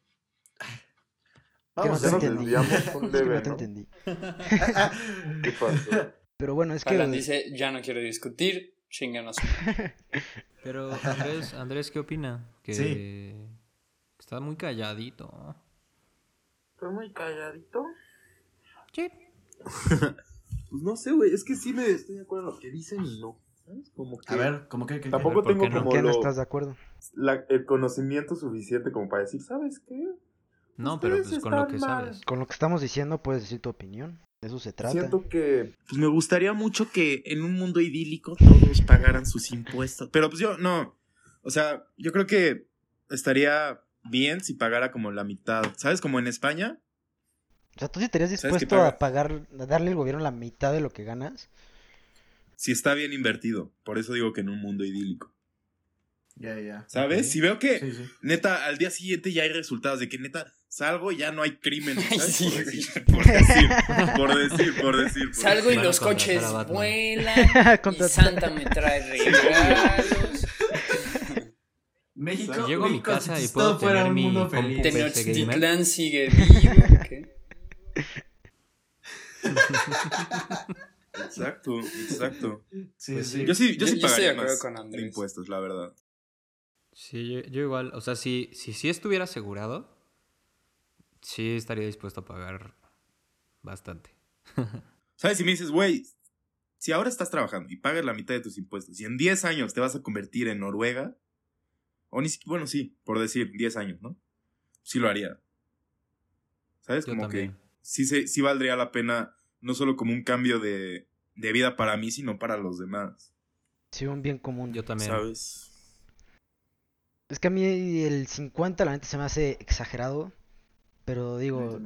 Que no Vamos te entendí. un [laughs] que leve, no te ¿no? entendí. [laughs] ¿Qué pasó? Pero bueno, es que Alan dice, ya no quiero discutir, chinganos. [laughs] Pero Andrés, Andrés, ¿qué opina? Que Sí. está muy calladito. Estoy muy calladito. Sí. Pues no sé, güey. Es que sí me estoy de acuerdo en lo que dicen y no. ¿Sabes? Como que. A ver, ¿cómo que? que- Tampoco ¿por tengo qué no? como ¿Qué no lo- estás de acuerdo? la- el conocimiento suficiente como para decir, ¿sabes qué? No, pero pues con lo que mal. sabes. Con lo que estamos diciendo puedes decir tu opinión. De eso se trata. Siento que pues me gustaría mucho que en un mundo idílico todos pagaran sus impuestos. Pero pues yo no. O sea, yo creo que estaría bien si pagara como la mitad. ¿Sabes? Como en España. O sea, ¿tú sí estarías ¿Sabes qué dispuesto a pagar, a darle al gobierno la mitad de lo que ganas? Si está bien invertido. Por eso digo que en un mundo idílico. Ya, ya. ¿Sabes? Si veo que Sí, sí. neta al día siguiente ya hay resultados de que neta salgo y ya no hay crimen. Sí, por, decir, por decir, por [laughs] decir, por decir. por Salgo y los coches vuelan [laughs] y Santa me trae regalos. México. Llego a mi casa y puedo tener un mi mundo. PC Tenochtitlán sigue vivo. ¿qué? Exacto, exacto. Sí, Pues sí. Yo sí, yo Yo- sí yo estoy de pagaría más con de impuestos, la verdad. Sí, yo, yo igual. O sea, si, si sí estuviera asegurado, sí estaría dispuesto a pagar bastante. [laughs] ¿Sabes? Si me dices, güey, si ahora estás trabajando y pagas la mitad de tus impuestos y en 10 años te vas a convertir en Noruega, o ni siquiera, bueno, sí, por decir 10 años, ¿no? Sí lo haría. ¿Sabes? Yo Como también. que sí, se- sí valdría la pena, no solo como un cambio de, de vida para mí, sino para los demás. Sí, un bien común. Yo también. ¿Sabes? Es que a mí el 50 la neta se me hace exagerado. Pero digo.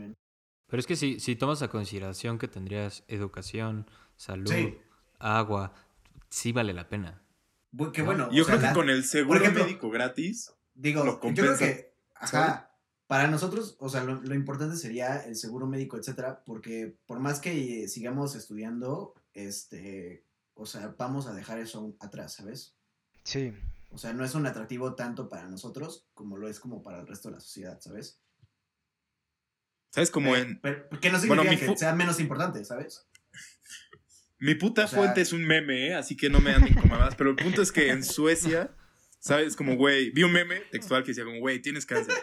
Pero es que si, si tomas a consideración que tendrías educación, salud, Sí. agua, sí vale la pena. Bu- Que No, bueno. Yo sea, creo que la- con el seguro ejemplo- médico gratis, Digo, lo yo creo que, ajá, para nosotros, o sea, lo, lo importante sería el seguro médico, etcétera, porque por más que sigamos estudiando, este, o sea, vamos a dejar eso atrás, ¿sabes? sí. O sea, no es un atractivo tanto para nosotros como lo es como para el resto de la sociedad, ¿sabes? ¿sabes? Como Pero- en... pero- que no Bueno, significa mi que sea menos importante, ¿sabes? Mi puta O sea- fuente es un meme, ¿eh? así que no me anden mamadas. Pero el punto es que en Suecia, ¿sabes? Como, güey, vi un meme textual que decía como, güey, tienes cáncer.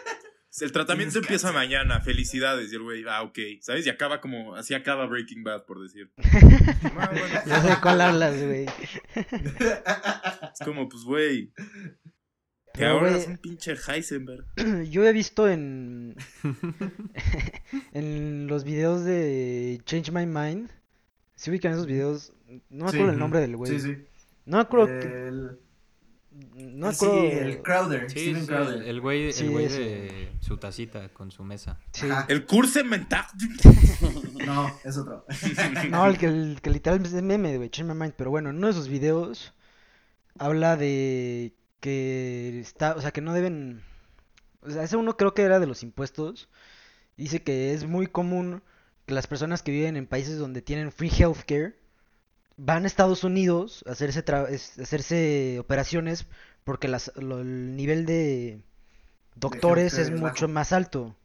El tratamiento Tienes empieza cáncer. mañana, felicidades. Y el güey, ah, ok, ¿sabes? Y acaba como, así acaba Breaking Bad, por decir. [laughs] Bueno, No sé de cuál hablas, güey. es como, pues, güey, que ahora es un pinche Heisenberg. [clears throat] Yo he visto en [laughs] en los videos de Change My Mind. Si ubican esos videos, no me Sí. acuerdo el nombre del güey. Sí, sí. No me acuerdo que- El, no me sí, acuerdo. el Crowder, Sí, Steven sí, Crowder. el, güey, Sí, el güey de su tacita con su mesa. El curso mental. [laughs] No, es otro. [laughs] No, el que, el que literal es meme, güey, Change My Mind. Pero bueno, en uno de sus videos habla de que está, o sea, que no deben, o sea, ese uno creo que era de los impuestos. Dice que es muy común que las personas que viven en países donde tienen free healthcare van a Estados Unidos a hacerse, tra- hacerse operaciones porque las, lo- el nivel de doctores es mucho bajo. más alto.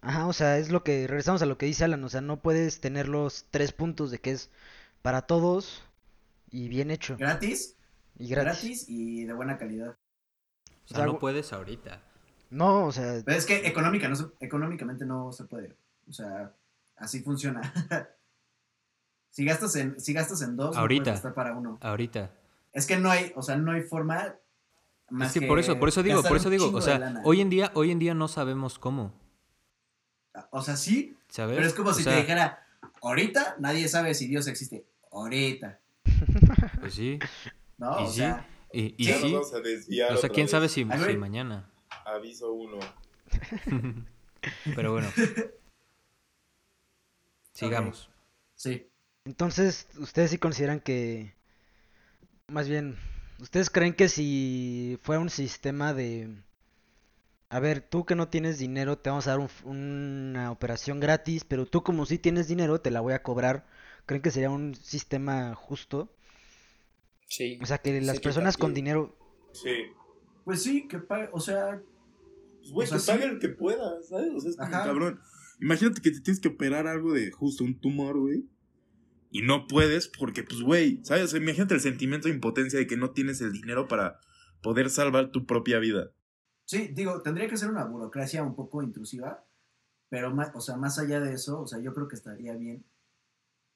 Ajá, o sea, es lo que, regresamos a lo que dice Alan, o sea, no puedes tener los tres puntos de que es para todos y bien hecho Gratis, y gratis. gratis y de buena calidad. O sea, sea, no puedes ahorita. No, o sea, Pero es que económica, no económicamente no se puede. O sea, así funciona. [laughs] si gastas en, si gastas en dos, no Ahorita. gastar para uno. Ahorita. Es que no hay, o sea, no hay forma más es que por eso, por eso digo, por eso digo, o sea, hoy en día, hoy en día no sabemos cómo. O sea, sí, ¿Sabes? pero es como O si sea, te dijera, ahorita nadie sabe si Dios existe. Ahorita. [laughs] Pues sí. ¿No? Y o sí. sea, Y, y sí. nos vamos a desviar O sea, quién vez. sabe si mañana. Aviso uno. [laughs] Pero bueno. [laughs] Sigamos. sí. Entonces, ¿ustedes sí consideran que... Más bien, ¿ustedes creen que si fuera un sistema de... A ver, tú que no tienes dinero, te vamos a dar un- una operación gratis, pero tú como sí tienes dinero, te la voy a cobrar. ¿Creen que sería un sistema justo? Sí. O sea, que las Sí, personas con dinero... Sí. Pues sí, que pague, o sea, Pues, güey, O sea, que sí. pague el que pueda, ¿sabes? O sea, es como, cabrón. Imagínate que te tienes que operar algo de justo un tumor, güey. Y no puedes porque, pues, güey, ¿sabes? O sea, imagínate el sentimiento de impotencia de que no tienes el dinero para poder salvar tu propia vida. sí, digo, tendría que ser una burocracia un poco intrusiva, pero más, o sea, más allá de eso, o sea, yo creo que estaría bien.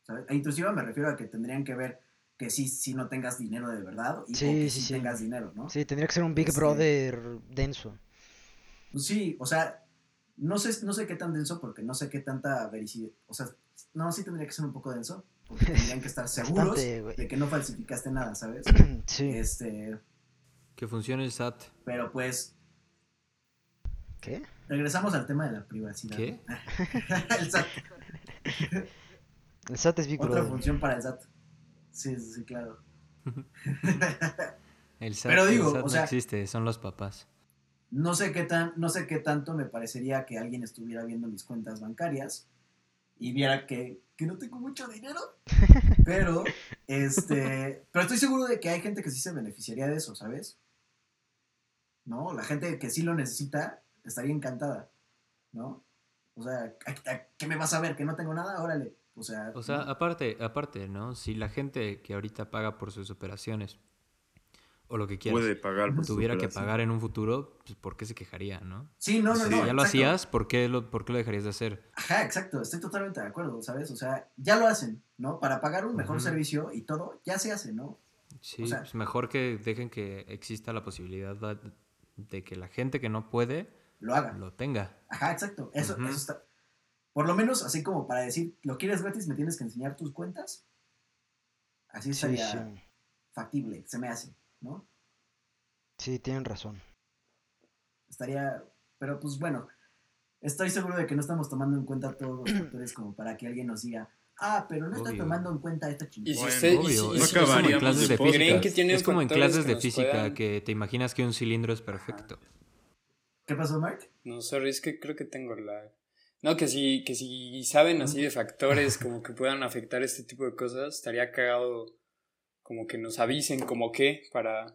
¿sabes? A intrusiva me refiero a que tendrían que ver que sí, sí no tengas dinero de verdad y Sí, que sí, sí, sí. tengas dinero, ¿no? Sí, tendría que ser un Big Este- Brother denso. Pues sí, o sea, no sé, no sé qué tan denso porque no sé qué tanta vericidad, o sea, no, sí tendría que ser un poco denso, porque [laughs] tendrían que estar seguros Bastante, de que no falsificaste nada, ¿sabes? [clears throat] Sí. Este, Que funcione el SAT. pero pues ¿Qué? regresamos al tema de la privacidad. ¿Qué? [laughs] el SAT, [laughs] El SAT es Big otra Brother. función para el SAT. Sí, sí, sí, claro. El SAT, Pero digo, el SAT o no sea- existe, son los papás. No sé qué tan, no sé qué tanto me parecería que alguien estuviera viendo mis cuentas bancarias y viera que, que no tengo mucho dinero. [laughs] Pero, este, pero estoy seguro de que hay gente que sí se beneficiaría de eso, ¿sabes? ¿No? La gente que sí lo necesita estaría encantada, ¿no? O sea, ¿a- a- ¿qué me vas a ver? ¿Que no tengo nada? Órale. O sea, O sea, ¿no? aparte, aparte, ¿no? Si la gente que ahorita paga por sus operaciones o lo que quieras Puede pagar por tuviera que pagar en un futuro, pues ¿por qué se quejaría, no? sí, no, no, sí. no. Si ya lo exacto. hacías, ¿por qué lo, ¿por qué lo dejarías de hacer? Ajá, exacto, estoy totalmente de acuerdo, ¿sabes? O sea, ya lo hacen, ¿no? Para pagar un mejor servicio y todo, ya se hace, ¿no? Sí, O sea- pues mejor que dejen que exista la posibilidad de- de que la gente que no puede Lo haga. lo tenga. Ajá, exacto. Eso, eso está. Por lo menos, así como para decir, ¿lo quieres gratis? ¿Me tienes que enseñar tus cuentas? Así Sí, estaría sí. factible, se me hace, ¿no? Sí, tienen razón. Estaría. Pero pues bueno, estoy seguro de que no estamos tomando en cuenta todos los [clears throat] factores como para que alguien nos diga, ah, pero no está Obvio. tomando en cuenta esta Y chingada. si Bueno, usted. y Obvio, si- y es, no si- es como en clases de de podcast. física. ¿Creen que tienen es como en clases que de física puedan- que te imaginas que un cilindro es perfecto. ¿Qué pasó, Mark? No, sorry, es que creo que tengo la. No, que si, que si saben así de factores como que puedan afectar este tipo de cosas, estaría cagado como que nos avisen como qué para,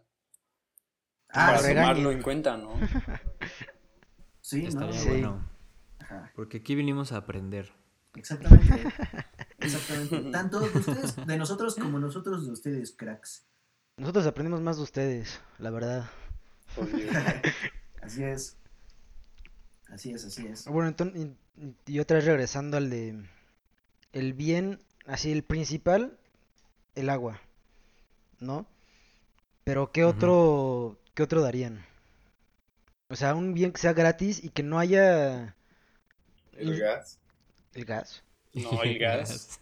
Ah, para tomarlo en cuenta, ¿no? [laughs] Sí, ¿no? Estaría Sí. bueno. Ajá, Porque aquí vinimos a aprender. exactamente. [laughs] Exactamente. Tanto de ustedes, de nosotros, como nosotros de ustedes, cracks. Nosotros aprendimos más de ustedes, la verdad. [laughs] Así es. Así es, así es. Bueno, entonces, y, y otra vez regresando al de el bien, así el principal, el agua, ¿no? Pero ¿qué otro, qué otro darían? O sea, un bien que sea gratis y que no haya El gas. el gas. No, el [laughs] gas.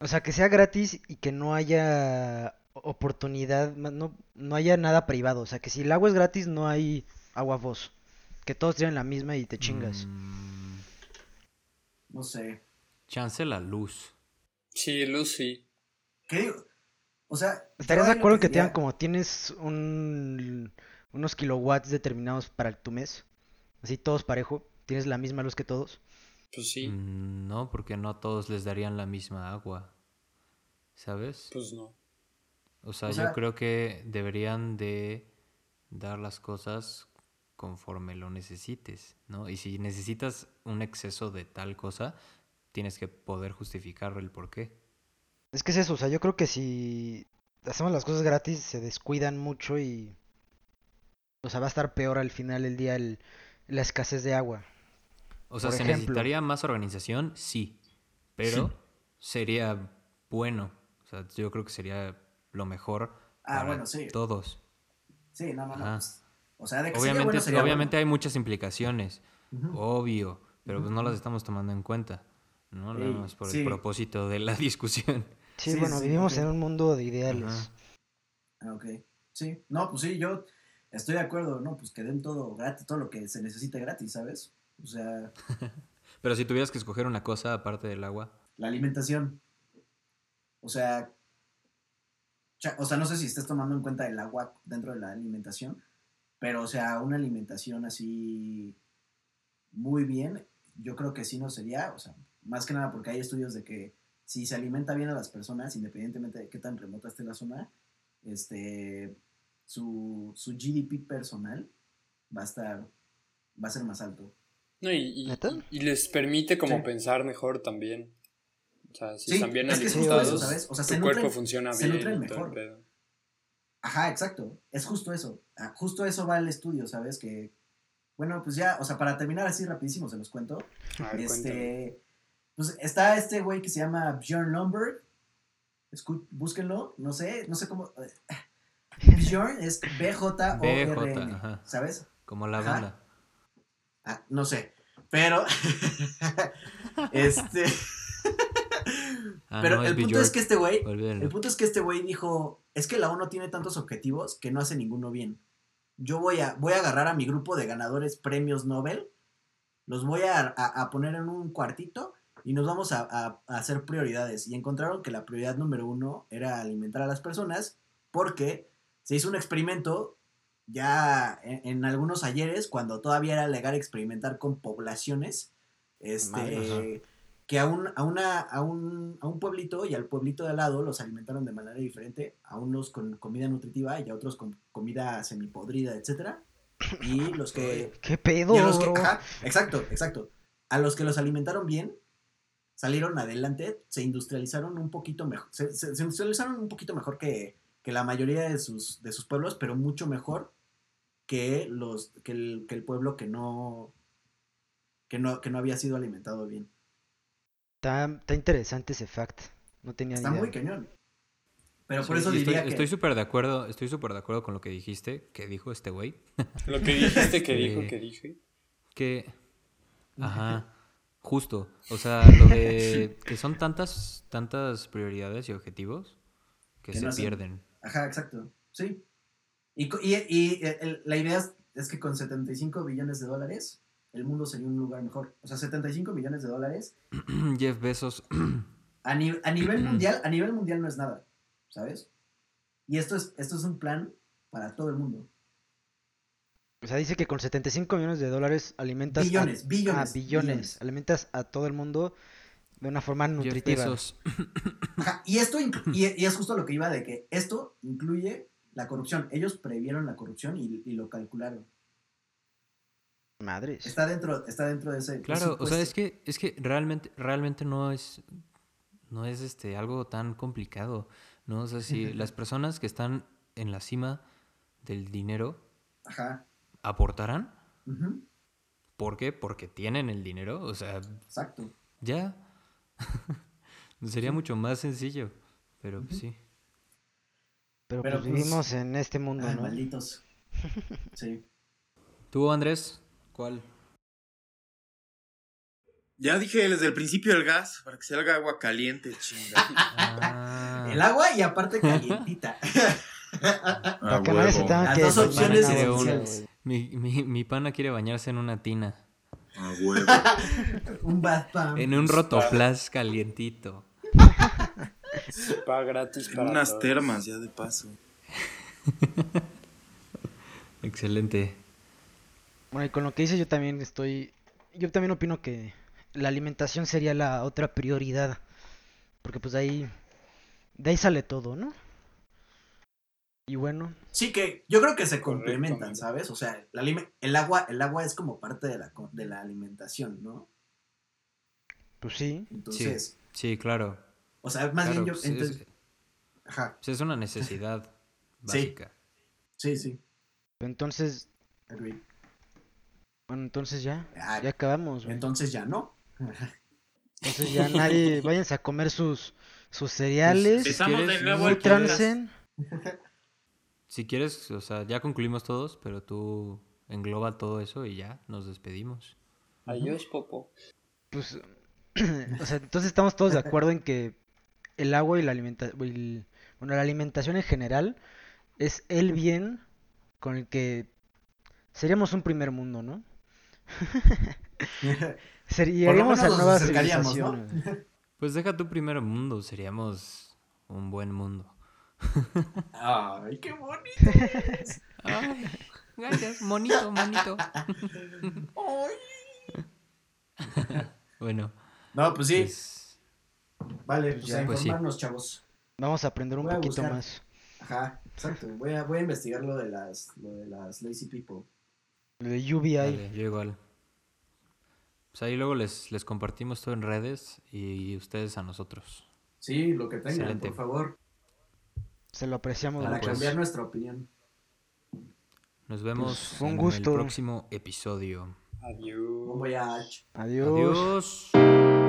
O sea, que sea gratis y que no haya oportunidad, no, no haya nada privado. O sea, que si el agua es gratis, no hay agua vos. Que todos tienen la misma y te chingas. Mm, No sé. chance la luz. Sí, luz sí. ¿Qué digo? O sea. ¿Estarías yo de acuerdo que te diría- digan como tienes un, unos kilowatts determinados para tu mes? Así todos parejo, tienes la misma luz que todos. Pues sí, Mm, No, porque no a todos les darían la misma agua. ¿Sabes? pues no. O sea, o yo sea- creo que deberían de dar las cosas conforme lo necesites, ¿no? Y si necesitas un exceso de tal cosa, tienes que poder justificar el por qué. Es que es eso, o sea, yo creo que si hacemos las cosas gratis se descuidan mucho y... O sea, va a estar peor al final del día el- la escasez de agua. O sea, Por ¿se ejemplo. necesitaría más organización? Sí. Pero sería bueno. O sea, yo creo que sería lo mejor Ah, para bueno, sí. todos. Sí, no, no, no. Pues, o sea, de que sería Obviamente, bueno, sería obviamente bueno. hay muchas implicaciones. Obvio, pero pues no las estamos tomando en cuenta, ¿no? Más por sí. el propósito de la [laughs] discusión. Sí, Sí, bueno, sí, vivimos ok. en un mundo de ideales. Ajá. Ah, ok. Sí, no, pues sí, yo estoy de acuerdo, ¿no? Pues que den todo gratis, todo lo que se necesite gratis, ¿sabes? O sea, [laughs] Pero si tuvieras que escoger una cosa aparte del agua, la alimentación. O sea, o sea, no sé si estés tomando en cuenta el agua dentro de la alimentación, pero o sea, una alimentación así muy bien, yo creo que sí no sería, o sea, más que nada porque hay estudios de que si se alimenta bien a las personas, independientemente de qué tan remota esté la zona, este, su, su GDP personal va a estar, va a ser más alto. No, y, y- les permite como Sí. pensar mejor también. O sea, si Sí, están bien es alimentados, eso, ¿sabes? O sea, tu se cuerpo nutren- funciona se bien. todo el mejor. Ajá, exacto. Es justo eso. Ah, Justo eso va el estudio, ¿sabes? Que, bueno, pues ya, o sea, para terminar así rapidísimo se los cuento. A ver, cuéntame. Pues está este güey que se llama Bjorn Lomberg. Escu- búsquenlo, no sé, no sé cómo. [laughs] Bjorn es B-J-O-R-N, BJ. ¿sabes? como la Ajá. banda. Ah, no sé. Pero, [laughs] este. Ah, pero no, el punto es que este güey. El punto es que este güey dijo, es que la ONU tiene tantos objetivos que no hace ninguno bien. Yo voy a, voy a agarrar a mi grupo de ganadores premios Nobel, los voy a, a- a poner en un cuartito y nos vamos a, a- a hacer prioridades. Y encontraron que la prioridad número uno era alimentar a las personas porque se hizo un experimento ya en, en algunos ayeres, cuando todavía era legal experimentar con poblaciones, este, que a un, a, una, a, un, a un pueblito y al pueblito de al lado los alimentaron de manera diferente, a unos con comida nutritiva y a otros con comida semipodrida, etcétera. Y los que... ¿Qué pedo, y a los que- bro? ajá, exacto, exacto. A los que los alimentaron bien, salieron adelante, se industrializaron un poquito mejor, se, se- se industrializaron un poquito mejor que, que la mayoría de sus, de sus pueblos, pero mucho mejor que, los, que, el, que el pueblo que no, que, no, que no había sido alimentado bien. Está, está interesante ese fact. No tenía Está idea. muy cañón. Pero Sí, por eso sí, diría estoy, que... estoy súper de acuerdo, estoy súper de acuerdo con lo que dijiste, que dijo este güey, Lo que dijiste que [laughs] dijo que dije. que, ajá, justo, o sea, lo de [laughs] que son tantas, tantas prioridades y objetivos que, Que se no pierden. Ajá, exacto. Sí. Y, y, y el- la idea es, es que con 75 billones de dólares, el mundo sería un lugar mejor. O sea, 75 millones de dólares [clears throat] Jeff Bezos, [clears throat] a, ni- a nivel [clears throat] mundial, a nivel mundial no es nada, ¿sabes? Y esto es, esto es un plan para todo el mundo. O sea, dice que con 75 millones de dólares alimentas Billones, a, billones, a billones, billones. alimentas a todo el mundo de una forma nutritiva. Ajá, y esto y, y es justo lo que iba de que esto incluye la corrupción. Ellos previeron la corrupción y, y lo calcularon. Madres. Está dentro, está dentro de ese. Claro, o sea, es que, es que realmente, realmente no es, no es este algo tan complicado, ¿no? O sea, si [laughs] las personas que están en la cima del dinero Ajá. Aportarán, ujú, ¿por qué? Porque tienen el dinero, o sea, Exacto. ya. [laughs] Sería mucho más sencillo, pero pues, sí. Pero, pero pues pues- vivimos en este mundo, Ay, ¿no? malditos. [laughs] Sí. ¿Tú, Andrés? ¿Cuál? Ya dije desde el principio el gas, para que salga agua caliente, chinga. Ah, El agua y aparte calientita. Para que nadie se tenga Las que dos opciones esenciales. Mi, mi, mi pana quiere bañarse en una tina, A huevo. [laughs] un en un rotoplas calientito. Gratis En para unas todos. termas, ya de paso. [laughs] Excelente. Bueno, y con lo que dices yo también estoy... Yo también opino que la alimentación sería la otra prioridad. Porque pues de ahí... De ahí sale todo, ¿no? Y bueno, Sí, que yo creo que se complementan. ¿sabes? O sea, el agua, el agua es como parte de la, co- de la alimentación, ¿no? pues sí. Entonces, Sí, claro. o sea, más claro, bien yo. pues, entonces- es, Ajá, pues, es una necesidad [laughs] básica. sí, sí. Entonces, bueno, entonces ya. Ah, Ya acabamos, güey. Entonces ya no. Entonces ya nadie... [laughs] Váyanse a comer sus, sus cereales. Empezamos de nuevo el. [laughs] Si quieres, o sea, ya concluimos todos, pero tú engloba todo eso y ya nos despedimos. Adiós, Popo. Pues, [clears throat] o sea, entonces estamos todos de acuerdo en que el agua y la alimentación, bueno, la alimentación en general es el bien con el que seríamos un primer mundo, ¿no? [laughs] [laughs] Seríamos a nuevas acercaríamos, ¿no? civilizaciones. Pues deja tu primer mundo, seríamos un buen mundo. Ay, qué bonito. [laughs] Ay, gracias, monito, monito. [laughs] Bueno, No, pues sí. pues, Vale, pues ya, a pues sí. informarnos, chavos. Vamos a aprender un Voy poquito buscar. más. Ajá, exacto. Voy a, voy a investigar lo de las, lo de las lazy people. Lo de UBI. dale, yo igual. Pues ahí luego les, les compartimos todo en redes y ustedes a nosotros. Sí, lo que tengan, Excelente. por favor, Se lo apreciamos para mucho. pues. cambiar nuestra opinión. Nos vemos fue un en gusto. el próximo episodio. Adiós. Adiós. Adiós.